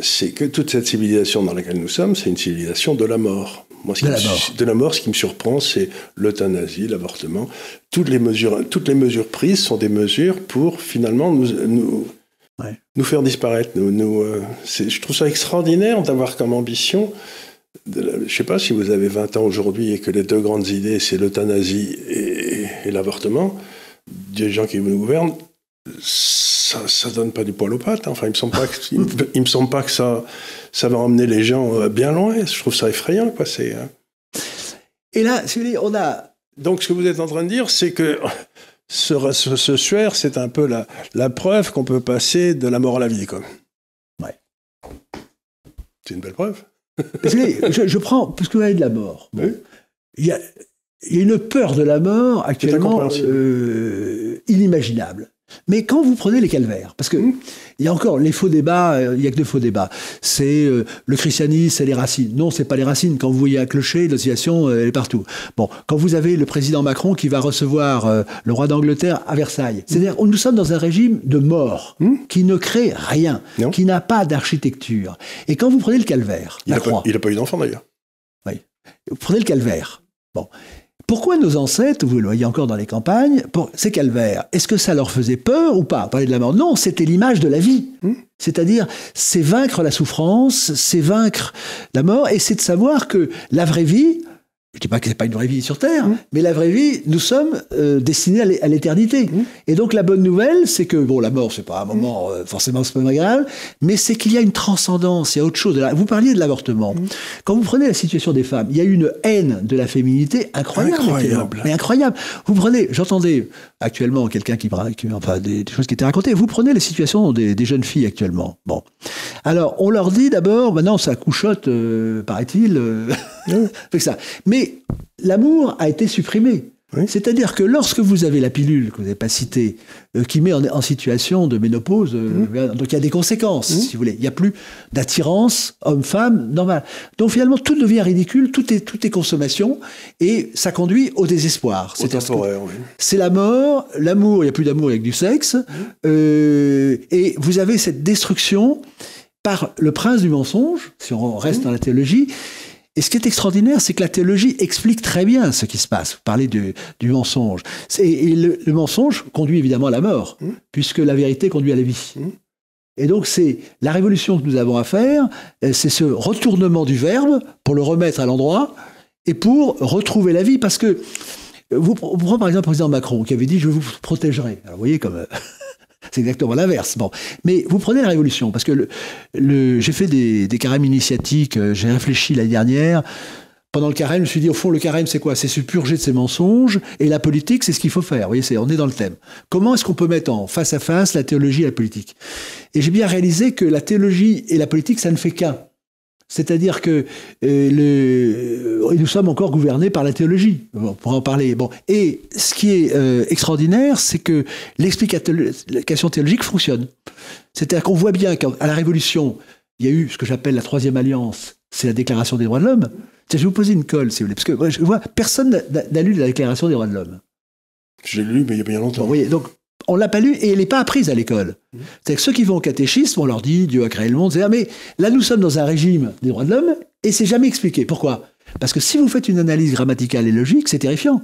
c'est que toute cette civilisation dans laquelle nous sommes, c'est une civilisation de la mort. Moi, ce de, la mort. de la mort, ce qui me surprend, c'est l'euthanasie, l'avortement. Toutes les, mesures, toutes les mesures prises sont des mesures pour finalement nous, nous, nous faire disparaître. Nous, nous euh, je trouve ça extraordinaire d'avoir comme ambition je ne sais pas si vous avez 20 ans aujourd'hui et que les deux grandes idées, c'est l'euthanasie et, l'avortement, des gens qui nous gouvernent, ça ne donne pas du poil aux pattes. Enfin, il me semble pas que, il, me semble pas que ça, ça va emmener les gens euh, bien loin. Je trouve ça effrayant. Quoi. Hein. Et là, on a... Donc, ce que vous êtes en train de dire, c'est que ce, ce, suaire, c'est un peu la, la preuve qu'on peut passer de la mort à la vie. Quoi. Ouais. C'est une belle preuve je, je, prends, parce que vous avez de la mort. Il, y a, une peur de la mort actuellement euh, inimaginable. Mais quand vous prenez les calvaires, parce que mmh. il y a encore les faux débats, euh, il n'y a que de faux débats. C'est euh, le christianisme, c'est les racines. Non, c'est pas les racines. Quand vous voyez un clocher, l'association elle est partout. Bon, quand vous avez le président Macron qui va recevoir le roi d'Angleterre à Versailles, mmh. c'est-à-dire nous sommes dans un régime de mort mmh. qui ne crée rien, qui n'a pas d'architecture. Et quand vous prenez le calvaire, il n'a pas, pas, eu d'enfant d'ailleurs. Oui. Vous prenez le calvaire. Bon. Pourquoi nos ancêtres, vous le voyez encore dans les campagnes, pour ces calvaires, est-ce que ça leur faisait peur ou pas Parler de la mort? Non, c'était l'image de la vie. Hmm. C'est-à-dire, c'est vaincre la souffrance, c'est vaincre la mort, et c'est de savoir que la vraie vie, je ne dis pas que ce n'est pas une vraie vie sur Terre, mmh. mais la vraie vie, nous sommes euh, destinés à l'éternité. Mmh. Et donc la bonne nouvelle, c'est que, bon, la mort, c'est pas un moment euh, forcément c'est pas grave, mais c'est qu'il y a une transcendance, il y a autre chose. Vous parliez de l'avortement. Mmh. Quand vous prenez la situation des femmes, il y a une haine de la féminité incroyable. Incroyable. Mais incroyable. Vous prenez, j'entendais actuellement quelqu'un qui, qui enfin, des, choses qui étaient racontées, vous prenez la situation des, des, jeunes filles actuellement. Bon. Alors, on leur dit d'abord, maintenant ça couchotte, euh, paraît-il, fait ça. Mais l'amour a été supprimé. C'est-à-dire que lorsque vous avez la pilule, que vous n'avez pas citée, euh, qui met en, situation de ménopause, euh, mmh. donc il y a des conséquences, mmh. si vous voulez. Il n'y a plus d'attirance homme-femme normale. Donc finalement, tout devient ridicule, tout est, tout est consommation, et ça conduit au désespoir. C'est la mort, l'amour, il n'y a plus d'amour avec du sexe, mmh. euh, et vous avez cette destruction par le prince du mensonge, si on reste dans la théologie, et ce qui est extraordinaire, c'est que la théologie explique très bien ce qui se passe. Vous parlez du, mensonge. Et le, mensonge conduit évidemment à la mort, mmh. puisque la vérité conduit à la vie. Mmh. Et donc, c'est la révolution que nous avons à faire, euh, c'est ce retournement du verbe pour le remettre à l'endroit et pour retrouver la vie. Parce que, euh, vous, prenez par exemple le président Macron qui avait dit Je vous protégerai. Alors, vous voyez, comme. Euh, c'est exactement l'inverse. Bon. Mais vous prenez la révolution, parce que le, j'ai fait des, carèmes initiatiques, j'ai réfléchi l'année dernière pendant le carême, je me suis dit, au fond, le carême, c'est quoi? C'est se purger de ses mensonges, et la politique, c'est ce qu'il faut faire. Vous voyez, c'est, on est dans le thème. Comment est-ce qu'on peut mettre en face à face la théologie et la politique? Et j'ai bien réalisé que la théologie et la politique, ça ne fait qu'un. C'est-à-dire que euh, le, nous sommes encore gouvernés par la théologie. On pourra en parler. Bon. Et ce qui est euh, extraordinaire, c'est que l'explication théologique fonctionne. C'est-à-dire qu'on voit bien qu'à la Révolution, il y a eu ce que j'appelle la troisième alliance, c'est la Déclaration des droits de l'homme. Je vais vous poser une colle, si vous voulez, parce que je vois, personne n'a lu la Déclaration des droits de l'homme. J'ai lu, mais il y a bien longtemps. voyez, donc, on l'a pas lu et elle n'est pas apprise à l'école. Mmh. C'est que ceux qui vont au catéchisme, on leur dit Dieu a créé le monde, mais là nous sommes dans un régime des droits de l'homme et c'est jamais expliqué. Pourquoi? Parce que si vous faites une analyse grammaticale et logique, c'est terrifiant.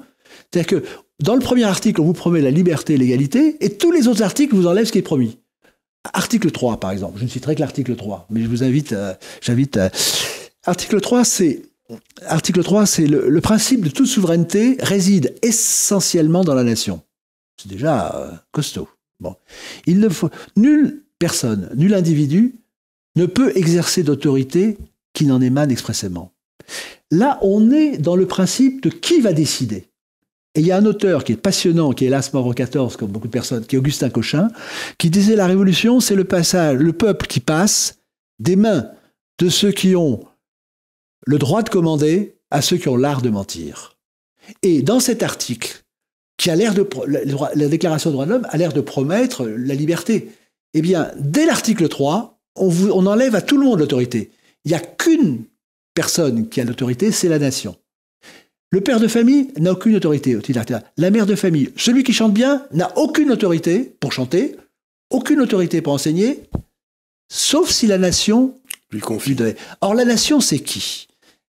C'est-à-dire que dans le premier article, on vous promet la liberté et l'égalité et tous les autres articles vous enlèvent ce qui est promis. Article 3, par exemple. Je ne citerai que l'article 3, mais je vous invite, j'invite. article 3, c'est Article 3, c'est le, principe de toute souveraineté réside essentiellement dans la nation. C'est déjà euh, costaud. Bon. Il ne faut, nulle personne, nul individu ne peut exercer d'autorité qui n'en émane expressément. Là, on est dans le principe de qui va décider. Et il y a un auteur qui est passionnant, qui est hélas mort en 14, comme beaucoup de personnes, qui est Augustin Cochin, qui disait la révolution, c'est le passage, le peuple qui passe des mains de ceux qui ont le droit de commander à ceux qui ont l'art de mentir. Et dans cet article, qui a l'air de la déclaration des droits de l'homme a l'air de promettre la liberté. Eh bien, dès l'article 3, on, on, enlève à tout le monde l'autorité. Il n'y a qu'une personne qui a l'autorité, c'est la nation. Le père de famille n'a aucune autorité. La mère de famille, celui qui chante bien, n'a aucune autorité pour chanter, aucune autorité pour enseigner, sauf si la nation lui confie. Or, la nation, c'est qui?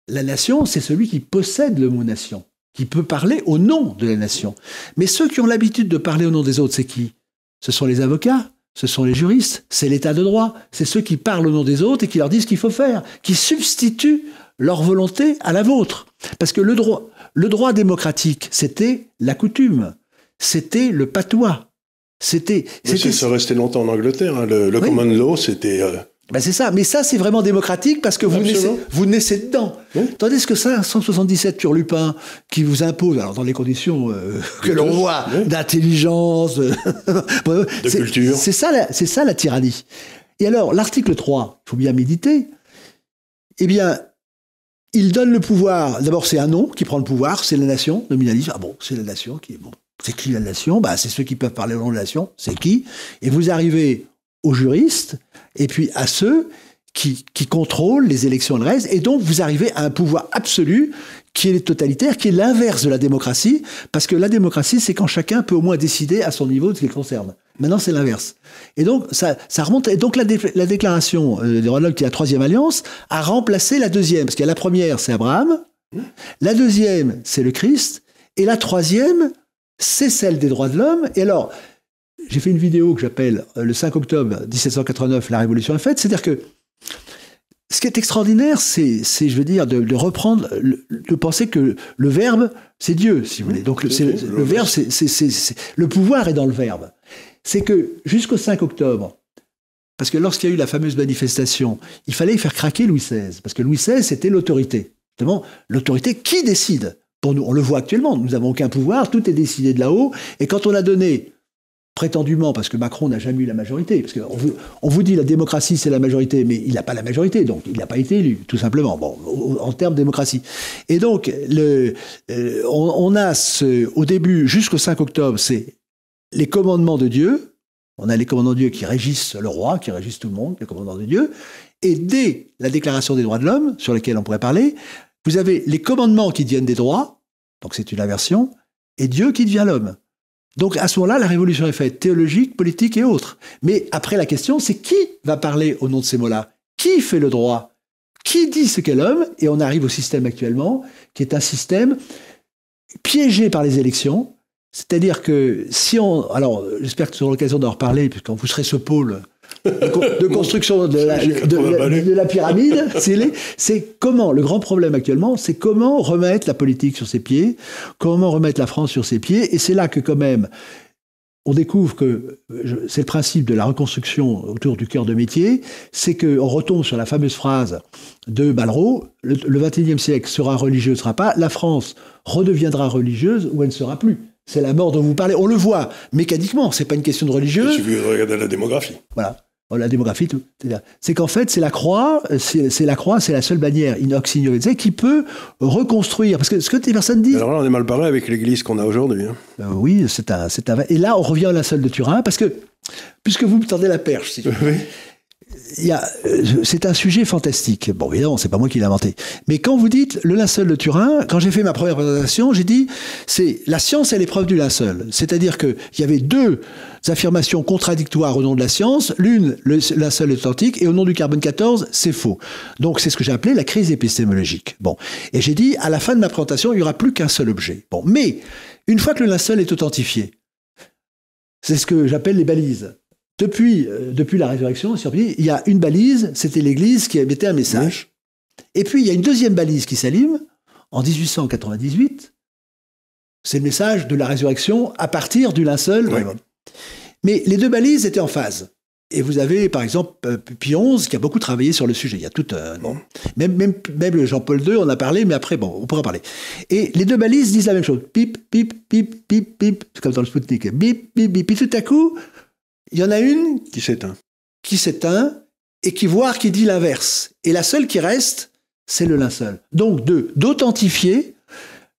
La nation, c'est celui qui possède le mot nation, qui peut parler au nom de la nation. Mais ceux qui ont l'habitude de parler au nom des autres, c'est qui? Ce sont les avocats, ce sont les juristes, c'est l'état de droit, c'est ceux qui parlent au nom des autres et qui leur disent ce qu'il faut faire, qui substituent leur volonté à la vôtre. Parce que le droit, le droit démocratique, c'était la coutume, c'était le patois. C'était, ça restait longtemps en Angleterre. Hein. Le, common law, c'était euh, ben c'est ça, mais ça c'est vraiment démocratique parce que vous naissez, vous naissez dedans. Tandis que ça, 177 turlupins qui vous imposent, alors dans les conditions euh, que l'on voit, d'intelligence, de culture. C'est ça, c'est ça la tyrannie. Et alors l'article 3, il faut bien méditer. Eh bien, il donne le pouvoir. D'abord, c'est un nom qui prend le pouvoir, c'est la nation, nominalisme. Ah bon, c'est la nation qui est bon. C'est qui la nation? Bah, C'est ceux qui peuvent parler au nom de la nation. C'est qui? Et vous arrivez aux juristes et puis à ceux qui, qui contrôlent les élections et le. Et donc, vous arrivez à un pouvoir absolu qui est totalitaire, qui est l'inverse de la démocratie, parce que la démocratie, c'est quand chacun peut au moins décider à son niveau de ce qui le concerne. Maintenant, c'est l'inverse. Et donc, ça, ça remonte. Et donc, la, la déclaration euh, des droits de l'homme, qui est la troisième alliance, a remplacé la deuxième. Parce que la première, c'est Abraham. La deuxième, c'est le Christ. Et la troisième, c'est celle des droits de l'homme. Et alors, j'ai fait une vidéo que j'appelle euh, le 5 octobre 1789, la Révolution est faite. C'est-à-dire que ce qui est extraordinaire, c'est, je veux dire, de, reprendre, de penser que le verbe, c'est Dieu, si vous voulez. Donc, le, le, verbe, c'est, le pouvoir est dans le verbe. C'est que jusqu'au 5 octobre, parce que lorsqu'il y a eu la fameuse manifestation, il fallait faire craquer Louis XVI, parce que Louis XVI, c'était l'autorité. Justement, l'autorité qui décide. Pour nous, on le voit actuellement, nous n'avons aucun pouvoir, tout est décidé de là-haut. Et quand on a donné prétendument, parce que Macron n'a jamais eu la majorité, parce qu'on vous, on vous dit la démocratie c'est la majorité, mais il n'a pas la majorité, donc il n'a pas été élu, tout simplement, bon, en termes de démocratie. Et donc, euh, on, a ce, au début, jusqu'au 5 octobre, c'est les commandements de Dieu, on a les commandements de Dieu qui régissent le roi, qui régissent tout le monde, les commandements de Dieu, et dès la déclaration des droits de l'homme, sur laquelle on pourrait parler, vous avez les commandements qui deviennent des droits, donc c'est une inversion, et Dieu qui devient l'homme. Donc à ce moment-là, la révolution est faite, théologique, politique et autres. Mais après la question, c'est qui va parler au nom de ces mots-là? Qui fait le droit? Qui dit ce qu'est l'homme? Et on arrive au système actuellement, qui est un système piégé par les élections. C'est-à-dire que si on... Alors j'espère que tu auras l'occasion d'en reparler, quand vous serez ce pôle de, construction de la, de, la pyramide, c'est comment, le grand problème actuellement, c'est comment remettre la politique sur ses pieds, comment remettre la France sur ses pieds, et c'est là que quand même, on découvre que c'est le principe de la reconstruction autour du cœur de métier, c'est qu'on retombe sur la fameuse phrase de Balrog, le, le 21e siècle sera religieux, ne sera pas, la France redeviendra religieuse ou elle ne sera plus. C'est la mort dont vous parlez. On le voit mécaniquement, c'est pas une question de religieux. Il suffit regarder la démographie. Voilà. Oh, la démographie, c'est qu'en fait, c'est la croix, c'est la croix, c'est la seule bannière inox qui peut reconstruire. Parce que ce que tes personnes disent. Alors là, on est mal parlé avec l'église qu'on a aujourd'hui. Hein. Euh, oui, c'est un, un, Et là, on revient à la seule de Turin, parce que, puisque vous me tendez la perche, si oui. Euh, c'est un sujet fantastique. Bon, évidemment, c'est pas moi qui l'ai inventé. Mais quand vous dites le linceul de Turin, quand j'ai fait ma première présentation, j'ai dit c'est la science et l'épreuve du linceul. C'est-à-dire qu'il y avait deux affirmations contradictoires au nom de la science. L'une, le linceul est authentique, et au nom du carbone 14, c'est faux. Donc, c'est ce que j'ai appelé la crise épistémologique. Bon. Et j'ai dit, à la fin de ma présentation, il n'y aura plus qu'un seul objet. Bon. Mais, une fois que le linceul est authentifié, c'est ce que j'appelle les balises. Depuis, euh, depuis la résurrection, il y a une balise, c'était l'Église qui émettait un message. Et puis il y a une deuxième balise qui s'allume en 1898. C'est le message de la résurrection à partir du linceul. Mais les deux balises étaient en phase. Et vous avez, par exemple, euh, XI qui a beaucoup travaillé sur le sujet. Il y a tout. Même, même, même Jean-Paul II, on a parlé, mais après, bon, on pourra parler. Et les deux balises disent la même chose. Pip, pip, pip, pip, pip. C'est comme dans le Sputnik. Bip, bip, bip. Puis tout à coup, il y en a une qui s'éteint. Qui s'éteint et qui voit qui dit l'inverse. Et la seule qui reste, c'est le linceul. Donc, de d'authentifier,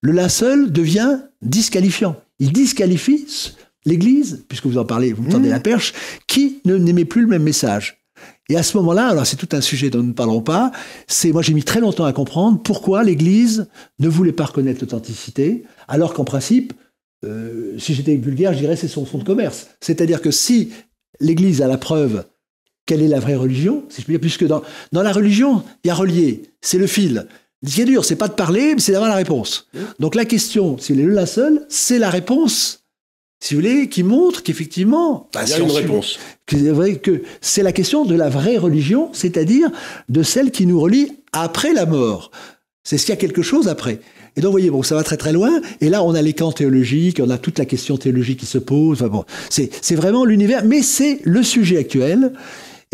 le linceul devient disqualifiant. Il disqualifie l'Église, puisque vous en parlez, vous me tendez mmh. la perche, qui ne n'aimait plus le même message. Et à ce moment-là, alors c'est tout un sujet dont nous ne parlerons pas, c'est moi j'ai mis très longtemps à comprendre pourquoi l'Église ne voulait pas reconnaître l'authenticité, alors qu'en principe, euh, si j'étais vulgaire, je dirais c'est son fonds de commerce. C'est-à-dire que si l'Église a la preuve quelle est la vraie religion, si je peux dire, puisque dans, dans la religion, il y a relié, c'est le fil. Ce qui est dur, c'est pas de parler, mais c'est d'avoir la réponse. Donc la question, s'il est là seul, c'est la réponse, si vous voulez, qui montre qu'effectivement, bah, il y a une réponse. Que c'est la question de la vraie religion, c'est-à-dire de celle qui nous relie après la mort. C'est ce qu'il y a quelque chose après. Et donc, vous voyez, bon, ça va très très loin. Et là, on a les camps théologiques, on a toute la question théologique qui se pose. Enfin, bon, c'est vraiment l'univers, mais c'est le sujet actuel.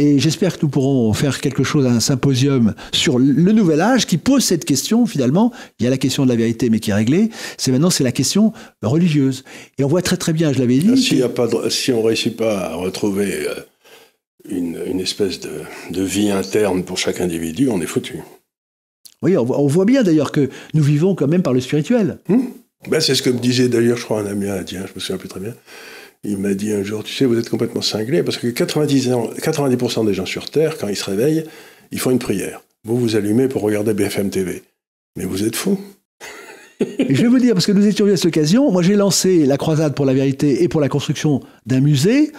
Et j'espère que nous pourrons faire quelque chose, un symposium sur le nouvel âge qui pose cette question finalement. Il y a la question de la vérité, mais qui est réglée. C'est maintenant c'est la question religieuse. Et on voit très très bien, je l'avais dit. Si, a pas si on réussit pas à retrouver euh, une, une espèce de, de vie interne pour chaque individu, on est foutu. Oui, on, voit bien d'ailleurs que nous vivons quand même par le spirituel. Hmm. Ben, c'est ce que me disait d'ailleurs, je crois, un ami indien, je me souviens plus très bien. Il m'a dit un jour, tu sais, vous êtes complètement cinglé, parce que 90%, 90 des gens sur Terre, quand ils se réveillent, ils font une prière. Vous, vous allumez pour regarder BFM TV. Mais vous êtes fou. je vais vous dire, parce que nous étions à cette occasion, moi j'ai lancé la croisade pour la vérité et pour la construction d'un musée,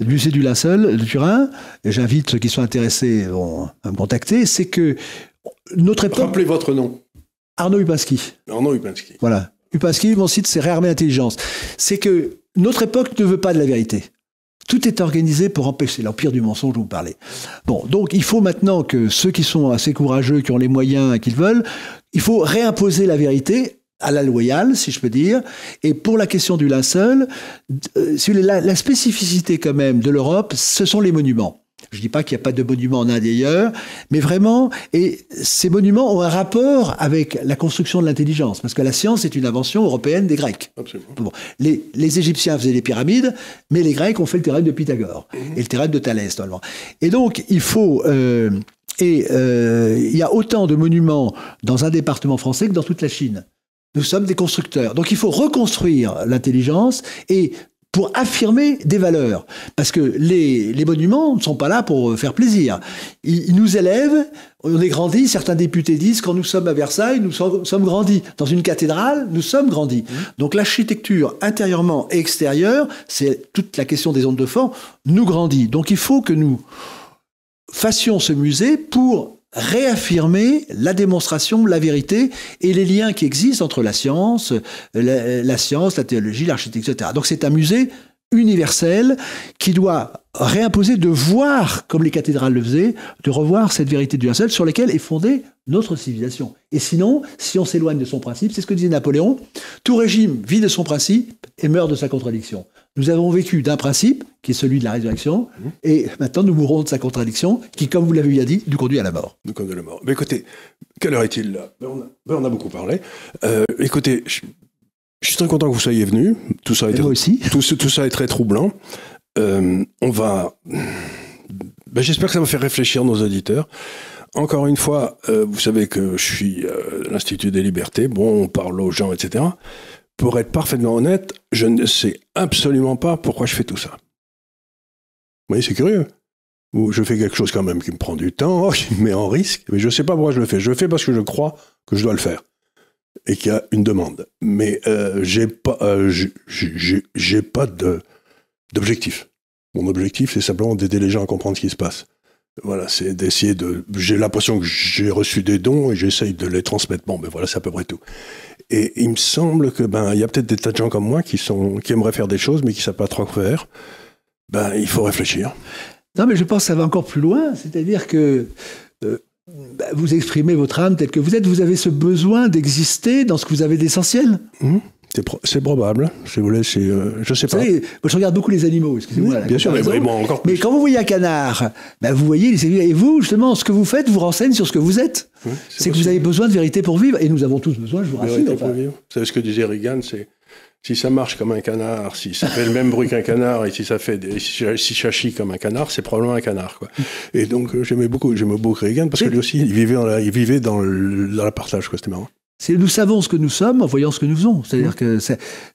le musée du linceul de Turin. J'invite ceux qui sont intéressés à me contacter. C'est que notre époque. Rappelez votre nom. Arnaud Upinski. Arnaud Upinski. Voilà. Upinski, mon site, c'est Réarmée Intelligence. C'est que notre époque ne veut pas de la vérité. Tout est organisé pour empêcher l'empire du mensonge dont vous parlez. Bon, donc il faut maintenant que ceux qui sont assez courageux, qui ont les moyens et qu'ils veulent, il faut réimposer la vérité à la loyale, si je peux dire. Et pour la question du linceul, euh, la spécificité quand même de l'Europe, ce sont les monuments. Je ne dis pas qu'il n'y a pas de monuments en Inde ailleurs, mais vraiment, et ces monuments ont un rapport avec la construction de l'intelligence, parce que la science est une invention européenne des Grecs. Absolument. les, Égyptiens faisaient les pyramides, mais les Grecs ont fait le théorème de Pythagore mhm. et le théorème de Thalès, normalement. Et donc, il faut... Euh, et euh, il y a autant de monuments dans un département français que dans toute la Chine. Nous sommes des constructeurs. Donc il faut reconstruire l'intelligence et pour affirmer des valeurs. Parce que les, les, monuments ne sont pas là pour faire plaisir. Ils, nous élèvent, on est grandis, certains députés disent quand nous sommes à Versailles, nous sommes, grandis. Dans une cathédrale, nous sommes grandis. Mmh. Donc l'architecture intérieurement et extérieure, c'est toute la question des ondes de fond, nous grandit. Donc il faut que nous fassions ce musée pour réaffirmer la démonstration, la vérité et les liens qui existent entre la science, la, science, la théologie, l'architecture, etc. Donc c'est un musée universelle qui doit réimposer de voir, comme les cathédrales le faisaient, de revoir cette vérité universelle sur laquelle est fondée notre civilisation. Et sinon, si on s'éloigne de son principe, c'est ce que disait Napoléon, tout régime vit de son principe et meurt de sa contradiction. Nous avons vécu d'un principe, qui est celui de la résurrection, mmh. et maintenant nous mourrons de sa contradiction, qui, comme vous l'avez bien dit, nous conduit à la mort. Nous conduit à la mort. Mais écoutez, quelle heure est-il là? Ben, ben, on, a, beaucoup parlé. Euh, écoutez, je suis très content que vous soyez venu. Tout ça a été, aussi. Tout, tout, ça est très troublant. Euh, on va. Ben, J'espère que ça va faire réfléchir nos auditeurs. Encore une fois, euh, vous savez que je suis euh, l'Institut des libertés. Bon, on parle aux gens, etc. Pour être parfaitement honnête, je ne sais absolument pas pourquoi je fais tout ça. Vous voyez, c'est curieux. Je fais quelque chose quand même qui me prend du temps, qui me met en risque, mais je ne sais pas pourquoi je le fais. Je le fais parce que je crois que je dois le faire et qu'il y a une demande. Mais euh, j'ai pas, euh, d'objectif. Mon objectif, c'est simplement d'aider les gens à comprendre ce qui se passe. Voilà, c'est d'essayer de. J'ai l'impression que j'ai reçu des dons et j'essaye de les transmettre. Bon, ben voilà, c'est à peu près tout. Et il me semble que ben il y a peut-être des tas de gens comme moi qui sont qui aimeraient faire des choses mais qui savent pas trop faire. Ben il faut réfléchir. Non, mais je pense que ça va encore plus loin. C'est-à-dire que euh, bah, vous exprimez votre âme telle que vous êtes, vous avez ce besoin d'exister dans ce que vous avez d'essentiel. Mmh. C'est probable, si vous voulez, euh, je sais pas. moi, je regarde beaucoup les animaux, excusez-moi. bien sûr, mais encore Mais quand vous voyez un canard, bah, vous voyez, et vous, justement, ce que vous faites vous renseigne sur ce que vous êtes. c'est que vous avez besoin de vérité pour vivre, et nous avons tous besoin, je vous rassure. Vérité pour vivre. Vous savez ce que disait Reagan, c'est si ça marche comme un canard, si ça fait le même bruit qu'un canard et si ça fait des, si ça chie comme un canard, c'est probablement un canard quoi. Et donc euh, j'aimais beaucoup j'aimais beaucoup Reagan parce que lui aussi il vivait dans la, il vivait dans, le, dans la partage quoi, c'était marrant. Nous savons ce que nous sommes en voyant ce que nous faisons. C'est-à-dire mmh. que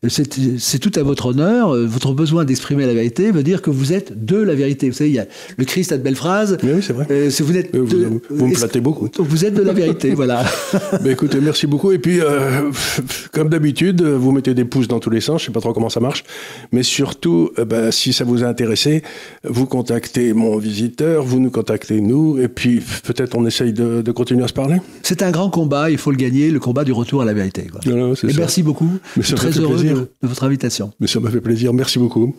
c'est tout à votre honneur. Euh, votre besoin d'exprimer la vérité veut dire que vous êtes de la vérité. Vous savez, il y a, le Christ a de belles phrases. Oui, c'est vrai. Euh, vous, êtes vous, me flattez beaucoup. Donc vous êtes de la vérité, voilà. Ben, écoutez, merci beaucoup. Et puis, euh, comme d'habitude, vous mettez des pouces dans tous les sens. Je sais pas trop comment ça marche. Mais surtout, ben, si ça vous a intéressé, vous contactez mon visiteur, vous nous contactez nous. Et puis, peut-être on essaye de, de continuer à se parler. C'est un grand combat. Il faut le gagner. Le combat du retour à la vérité. et merci beaucoup. Je suis très heureux de, de votre invitation. Mais ça m'a fait plaisir. Merci beaucoup.